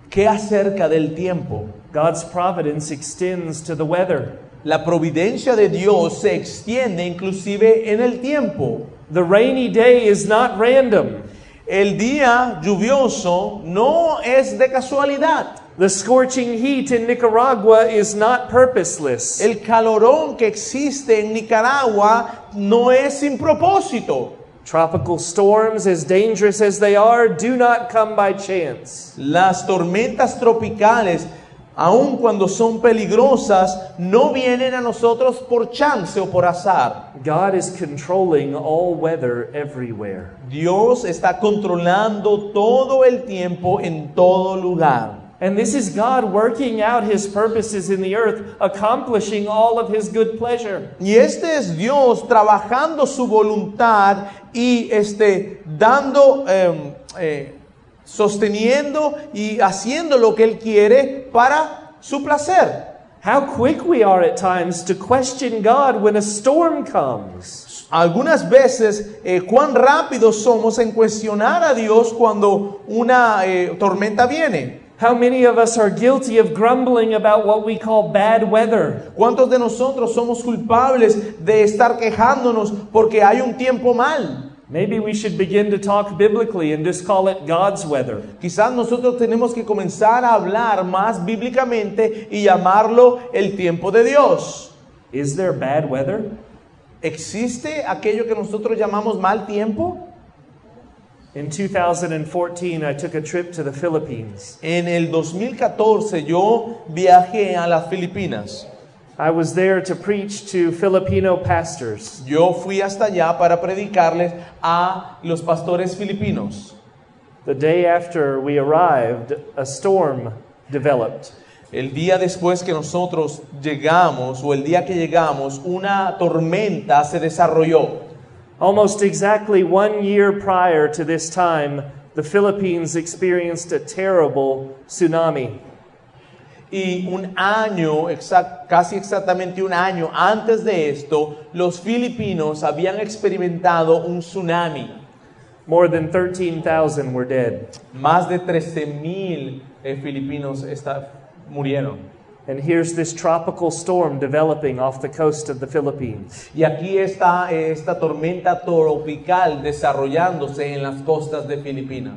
¿Qué acerca del tiempo? God's providence extends to the weather. La providencia de Dios se extiende inclusive en el tiempo. The rainy day is not random. El día lluvioso no es de casualidad. The scorching heat in Nicaragua is not purposeless. El calorón que existe en Nicaragua no es sin propósito. Tropical storms, as dangerous as they are, do not come by chance. Las tormentas tropicales, aun cuando son peligrosas, no vienen a nosotros por chance o por azar. God is controlling all weather everywhere. Dios está controlando todo el tiempo en todo lugar. And this is God working out his purposes in the earth, accomplishing all of his good pleasure. Y este es Dios trabajando su voluntad y este, dando, em, eh, sosteniendo y haciendo lo que Él quiere para su placer. How quick we are at times to question God when a storm comes. Algunas veces, eh, cuán rápidos somos en cuestionar a Dios cuando una eh, tormenta viene. How many of us are guilty of grumbling about what we call bad weather? ¿Cuántos de nosotros somos culpables de estar quejándonos porque hay un tiempo mal? Maybe we should begin to talk biblically and just call it God's weather. Quizás nosotros tenemos que comenzar a hablar más bíblicamente y llamarlo el tiempo de Dios. Is there bad weather? ¿Existe aquello que nosotros llamamos mal tiempo? In 2014, I took a trip to the Philippines. En el 2014 yo viajé a las Filipinas. I was there to preach to Filipino pastors. Yo fui hasta allá para predicarles a los pastores filipinos. The day after we arrived, a storm developed. El día después que nosotros llegamos, o el día que llegamos, una tormenta se desarrolló. Almost exactly one year prior to this time, the Philippines experienced a terrible tsunami. Y un año, exact- casi exactamente un año antes de esto, los filipinos habían experimentado un tsunami. More than 13,000 were dead. Más de 13.000 eh, filipinos esta- murieron. And here's this tropical storm developing off the coast of the Philippines. Y aquí está esta tormenta tropical desarrollándose en las costas de Filipinas.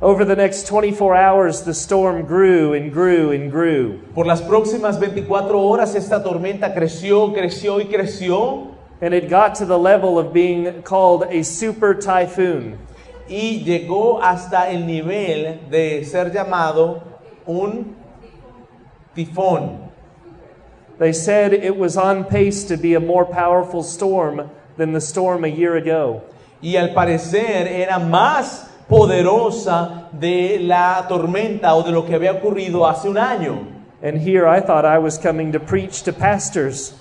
Over the next 24 hours, the storm grew and grew and grew. Por las próximas 24 horas esta tormenta creció, creció y creció And it got to the level of being called a super typhoon. y llegó hasta el nivel de ser llamado un tifón. They said it was on pace to be a more powerful storm than the storm a year ago. Y al parecer era más poderosa de la tormenta o de lo que había ocurrido hace un año. And here I thought I was coming to preach to pastors.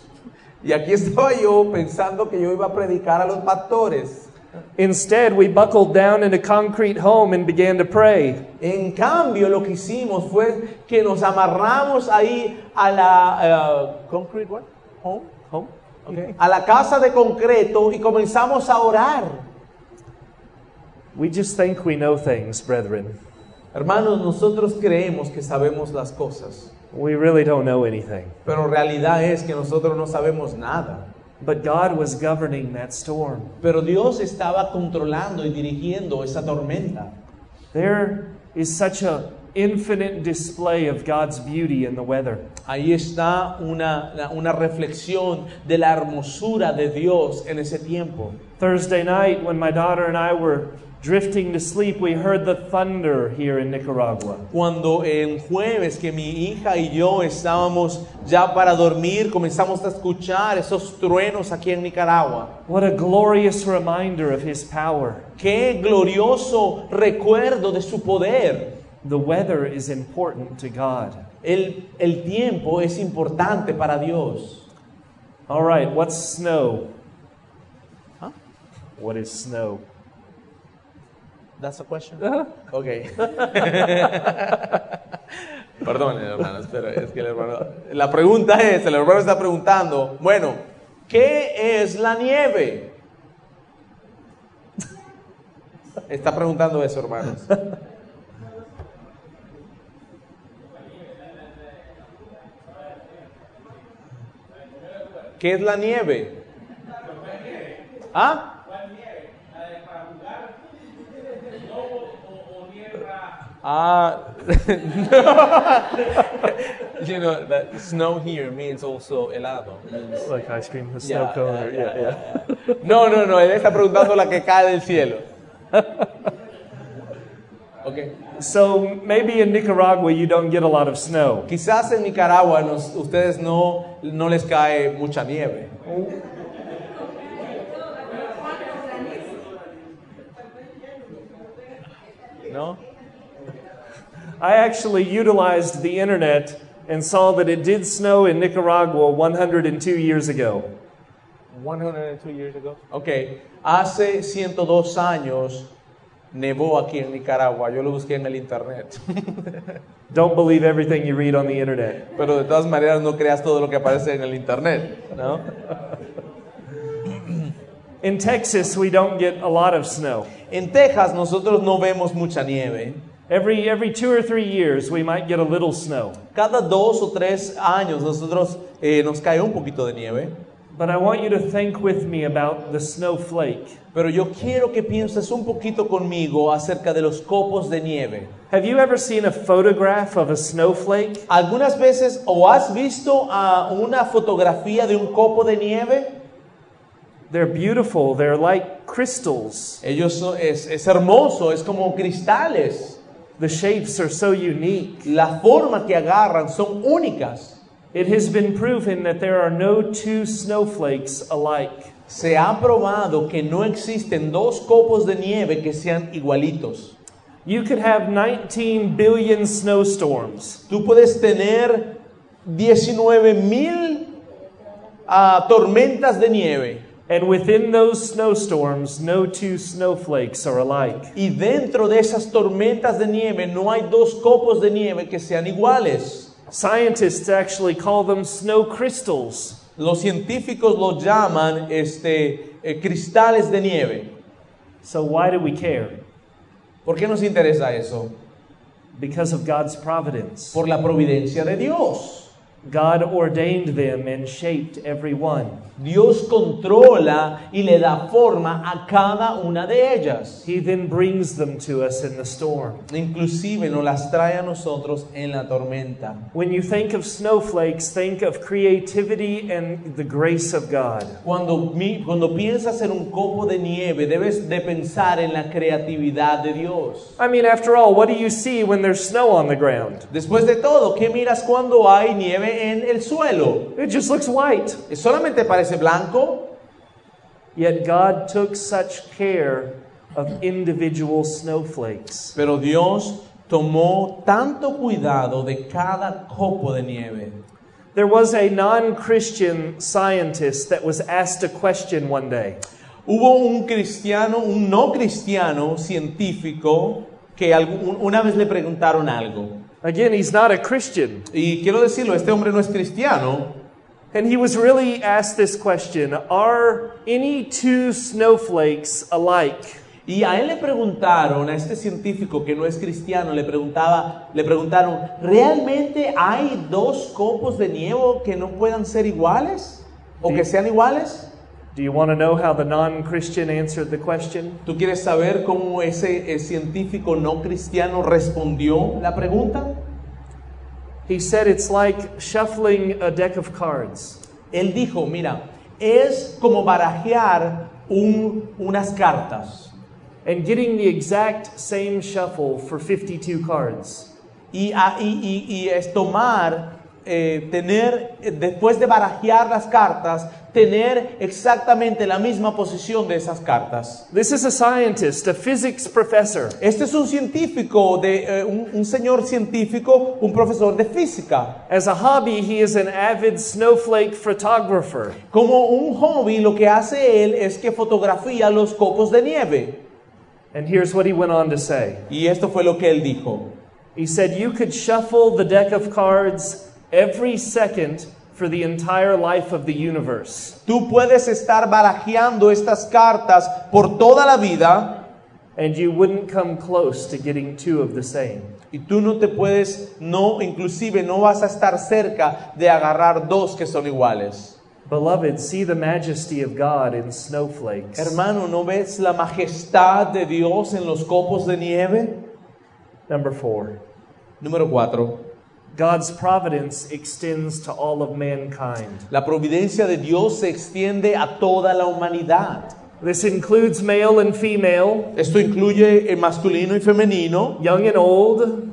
Y aquí estaba yo pensando que yo iba a predicar a los pastores. Instead, we buckled down in a concrete home and began to pray. En cambio, lo que hicimos fue que nos amarramos ahí a la eh, concrete what? home, home, Okay. a la casa de concreto y comenzamos a orar. We just think we know things, brethren. Hermanos, nosotros creemos que sabemos las cosas, We really don't know anything. pero realidad es que nosotros no sabemos nada. But God was governing that storm. Pero Dios estaba controlando y dirigiendo esa tormenta. There is such a infinite display of God's beauty in the weather. Ahí está una, una reflexión de la hermosura de Dios en ese tiempo. Thursday night, when my daughter and I were drifting to sleep, we heard the thunder here in Nicaragua. Cuando en jueves que mi hija y yo estábamos ya para dormir, comenzamos a escuchar esos truenos aquí en Nicaragua. What a glorious reminder of His power. Qué glorioso recuerdo de su poder. The weather is important to God. El, el tiempo es importante para Dios. All right, what's snow? Huh? What is snow? That's a question. Ok. Perdón, hermanos, pero es que el hermano. La pregunta es: el hermano está preguntando, bueno, ¿qué es la nieve? Está preguntando eso, hermanos. ¿Qué es la nieve? ¿Ah? Ah, You know that snow here means also helado. Means Like ice cream, the Yeah, yeah, yeah, yeah. No, no, no, él está preguntando la que cae del cielo. Okay. So maybe in Nicaragua you don't get a lot of snow. Quizás en Nicaragua nos- ustedes no, no les cae mucha nieve. ¿No? I actually utilized the internet and saw that it did snow in Nicaragua 102 years ago. 102 years ago. Ok, hace 102 años nevó aquí en Nicaragua. Yo lo busqué en el internet. Don't believe everything you read on the internet. Pero de todas maneras no creas todo lo que aparece en el internet. No? In Texas, we don't get a lot of snow. En Texas nosotros no vemos mucha nieve. Every, every two or three years, we might get a little snow. Cada dos o tres años nosotros eh, nos cae un poquito de nieve. But I want you to think with me about the snowflake. Pero yo quiero que pienses un poquito conmigo acerca de los copos de nieve. Have you ever seen a photograph of a snowflake? ¿Algunas veces o has visto una fotografía de un copo de nieve? They're beautiful, they're like crystals. Ellos son- es, es hermoso, es como cristales. The shapes are so unique. La forma que agarran son únicas. It has been proven that there are no two snowflakes alike. Se ha probado que no existen dos copos de nieve que sean igualitos. You could have 19 billion snowstorms, Tú puedes tener 19 mil ah, tormentas de nieve and within those snowstorms, no two snowflakes are alike. y dentro de esas tormentas de nieve no hay dos copos de nieve que sean iguales. Scientists actually call them snow crystals. Los científicos lo llaman este, eh, cristales de nieve. So, why do we care? ¿Por qué nos interesa eso? Because of God's providence. Por la providencia de Dios. God ordained them and shaped every one. Dios controla y le da forma a cada una de ellas. He then brings them to us in the storm. Inclusive nos las trae a nosotros en la tormenta. When you think of snowflakes, think of creativity and the grace of God. Cuando, cuando piensas en un copo de nieve, debes de pensar en la creatividad de Dios. I mean, after all, what do you see when there's snow on the ground? Después de todo, ¿qué miras cuando hay nieve en el suelo? It just looks white. ¿Solamente parece blanco? Yet God took such care of individual snowflakes. Pero Dios tomó tanto cuidado de cada copo de nieve. There was a non Christian scientist that was asked a question one day. Hubo un cristiano, un no cristiano científico que una vez le preguntaron algo. Again, he's not a Christian. Y quiero decirlo, este hombre no es cristiano. And he was really asked this question Are any two snowflakes alike? Y a él le preguntaron, a este científico que no es cristiano, le, preguntaba, le preguntaron, ¿realmente hay dos copos de nieve que no puedan ser iguales? ¿O que sean iguales? Do you want to know how the non Christian answered the question? ¿Tú quieres saber cómo ese científico no cristiano respondió la pregunta? He said it's like shuffling a deck of cards. Él dijo, mira, es como barajear un- unas cartas and getting the exact same shuffle for 52 cards. y, a- y- y- y es tomar, eh, tener, eh, después de barajear las cartas, tener exactamente la misma posición de esas cartas. This is a scientist, a physics professor. Este es un científico, de, eh, un, un señor científico, un profesor de física. As a hobby, he is an avid snowflake photographer. Como un hobby, lo que hace él es que fotografía los copos de nieve. And here's what he went on to say Y esto fue lo que él dijo. He said, You could shuffle the deck of cards every second for the entire life of the universe, Tú puedes estar barajeando estas cartas por toda la vida and you wouldn't come close to getting two of the same. y tú no te puedes, no, inclusive no vas a estar cerca de agarrar dos que son iguales. Beloved, see the majesty of God in snowflakes. Hermano, ¿no ves la majestad de Dios en los copos de nieve? Number four. Número cuatro. God's providence extends to all of mankind. La providencia de Dios se extiende a toda la humanidad. This includes male and female, Esto incluye el masculino y femenino, young and old,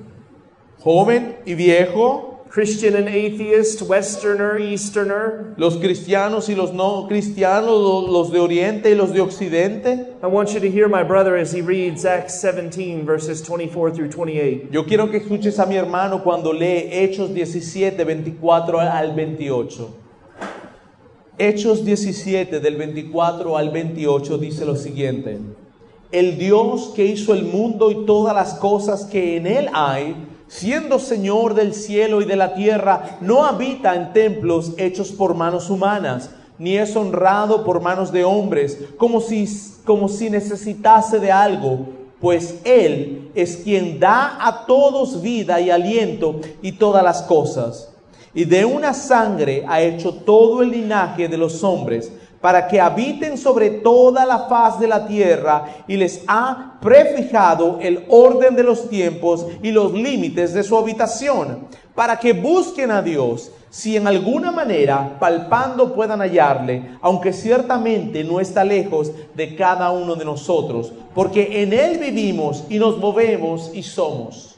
joven y viejo, Christian and atheist, Westerner, Easterner. los cristianos y los no cristianos, lo- los de Oriente y los de Occidente. I want you to hear my brother as he reads Acts 17, verses 24 through 28. Yo quiero que escuches a mi hermano cuando lee Hechos 17, 24 al 28. Hechos 17 del 24 al 28 dice lo siguiente. El Dios que hizo el mundo y todas las cosas que en él hay, siendo Señor del cielo y de la tierra, no habita en templos hechos por manos humanas, ni es honrado por manos de hombres, como si, como si necesitase de algo, pues Él es quien da a todos vida y aliento y todas las cosas. Y de una sangre ha hecho todo el linaje de los hombres, para que habiten sobre toda la faz de la tierra, y les ha prefijado el orden de los tiempos y los límites de su habitación, para que busquen a Dios, si en alguna manera, palpando, puedan hallarle, aunque ciertamente no está lejos de cada uno de nosotros, porque en Él vivimos y nos movemos y somos.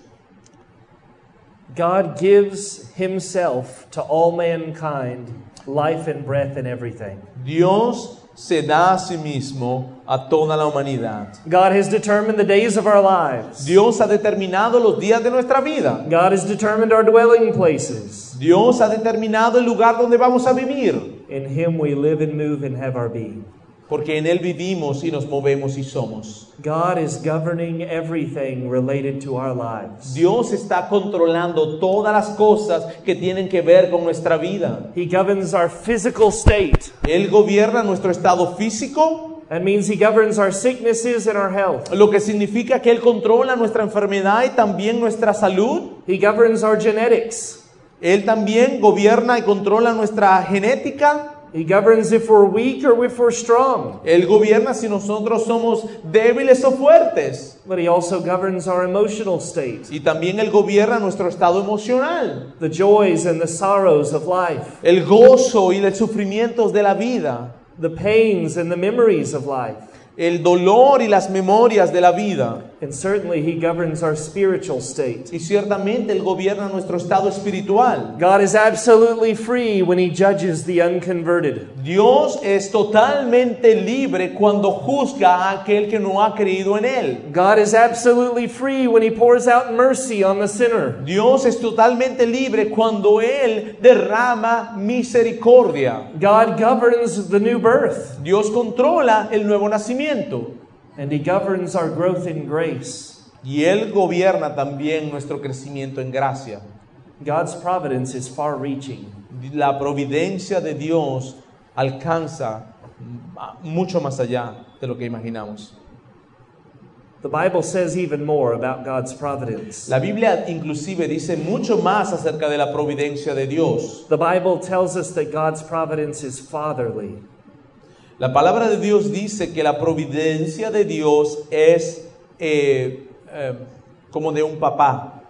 God gives himself to all mankind life and breath and everything. Dios se da a sí mismo a toda la humanidad. God has determined the days of our lives. Dios ha determinado los días de nuestra vida. God has determined our dwelling places. Dios ha determinado el lugar donde vamos a vivir. In him we live and move and have our being. Porque en Él vivimos y nos movemos y somos. God is governing everything related to our lives. Dios está controlando todas las cosas que tienen que ver con nuestra vida. He governs our physical state. Él gobierna nuestro estado físico, That means he governs our sicknesses and our health. lo que significa que Él controla nuestra enfermedad y también nuestra salud. He governs our genetics. Él también gobierna y controla nuestra genética. He governs if we're weak or if we're strong. Él gobierna si nosotros somos débiles o fuertes. But He also governs our emotional state, Y también Él gobierna nuestro estado emocional, the joys and the sorrows of life, el gozo y los sufrimientos de la vida, the pains and the memories of life. el dolor y las memorias de la vida. And certainly He governs our spiritual state. Y ciertamente Él gobierna nuestro estado espiritual. God is absolutely free when He judges the unconverted. Dios es totalmente libre cuando juzga a aquel que no ha creído en Él. God is absolutely free when He pours out mercy on the sinner. Dios es totalmente libre cuando Él derrama misericordia. God governs the new birth, Dios controla el nuevo nacimiento. And He governs our growth in grace. Y Él gobierna también nuestro crecimiento en gracia. God's providence is far reaching. La providencia de Dios alcanza mucho más allá de lo que imaginamos. The Bible says even more about God's providence. La Biblia inclusive dice mucho más acerca de la providencia de Dios. The Bible tells us that God's providence is fatherly. La palabra de Dios dice que la providencia de Dios es eh, eh, como de un papá.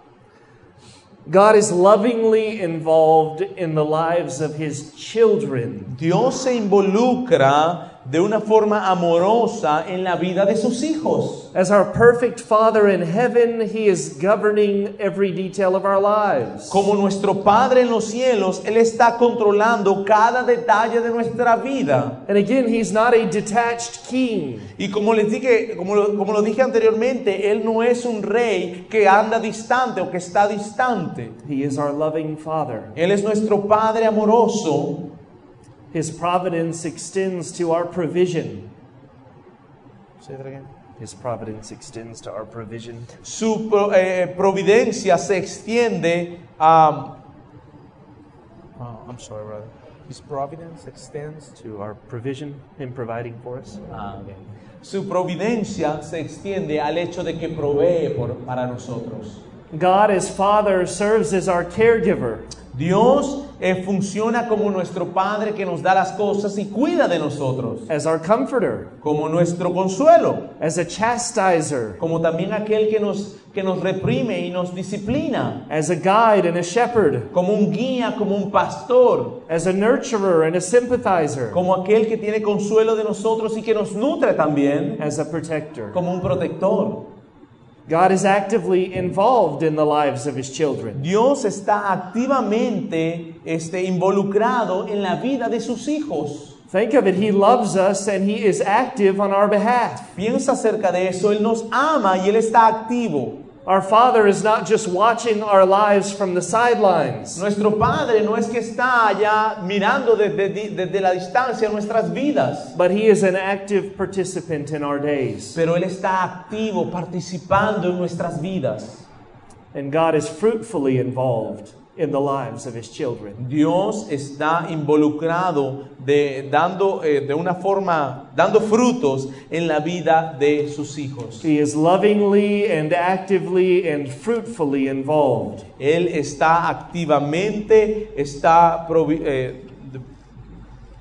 God is lovingly involved in the lives of his children. Dios se involucra de una forma amorosa en la vida de sus hijos. As our perfect Father in heaven, he is governing every detail of our lives. Como nuestro Padre en los cielos, Él está controlando cada detalle de nuestra vida. And again, he's not a detached king. Y como les dije, como lo, como lo dije anteriormente, Él no es un rey que anda distante o que está distante. He is our loving Father. Él es nuestro Padre amoroso. His providence extends to our provision. Say that again. His providence extends to our provision. Su pro- eh, providencia se extiende a... Oh, I'm sorry, brother. His providence extends To our provision, him providing for us. Ah, ok. Su providencia se extiende al hecho de que provee por, para nosotros. God as Father serves as our caregiver. Dios eh, funciona como nuestro Padre que nos da las cosas y cuida de nosotros, as our comforter, como nuestro consuelo, as a chastiser, como también aquel que nos, que nos reprime y nos disciplina, as a guide and a shepherd, como un guía, como un pastor, as a nurturer and a sympathizer, como aquel que tiene consuelo de nosotros y que nos nutre también, as a protector. como un protector. God is actively involved in the lives of his children. Dios está activamente este, involucrado en la vida de sus hijos. Think of it, he loves us and he is active on our behalf. Piensa acerca de eso, Él nos ama y Él está activo. Our Father is not just watching our lives from the sidelines. Nuestro Padre no es que está allá mirando desde, desde la distancia nuestras vidas, But he is an active participant in our days. pero Él está activo, participando en nuestras vidas. And God is fruitfully involved in the lives of his children. Dios está involucrado de, dando, eh, de una forma, dando frutos en la vida de sus hijos. He is lovingly and actively and fruitfully involved. Él está activamente, está provi- eh, de-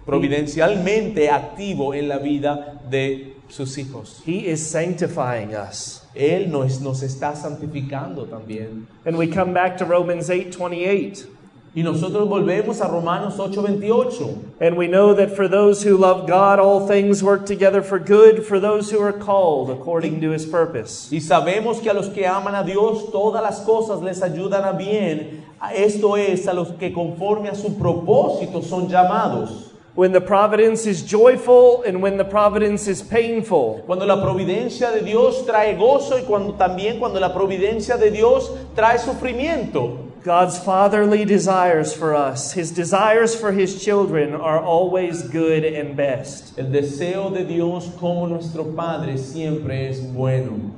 providencialmente activo en la vida de sus hijos. He is sanctifying us. Él nos, nos está santificando también. And we come back to Romans 8:28. Y nosotros volvemos a Romanos 8:28. And we know that for those who love God, all things work together for good for those who are called according to his purpose. Y sabemos que a los que aman a Dios todas las cosas les ayudan a bien. Esto es a los que conforme a su propósito son llamados. When the providence is joyful and when the providence is painful. Cuando la providencia de Dios trae gozo y cuando también cuando la providencia de Dios trae sufrimiento. God's fatherly desires for us, his desires for his children are always good and best. El deseo de Dios como nuestro Padre siempre es bueno.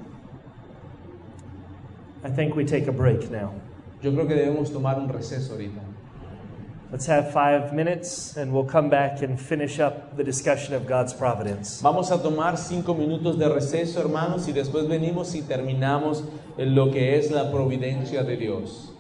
I think we take a break now. Yo creo que debemos tomar un receso ahorita. Let's have five minutes and we'll come back and finish up the discussion of God's providence. Vamos a tomar cinco minutos de receso, hermanos, y después venimos y terminamos en lo que es la providencia de Dios.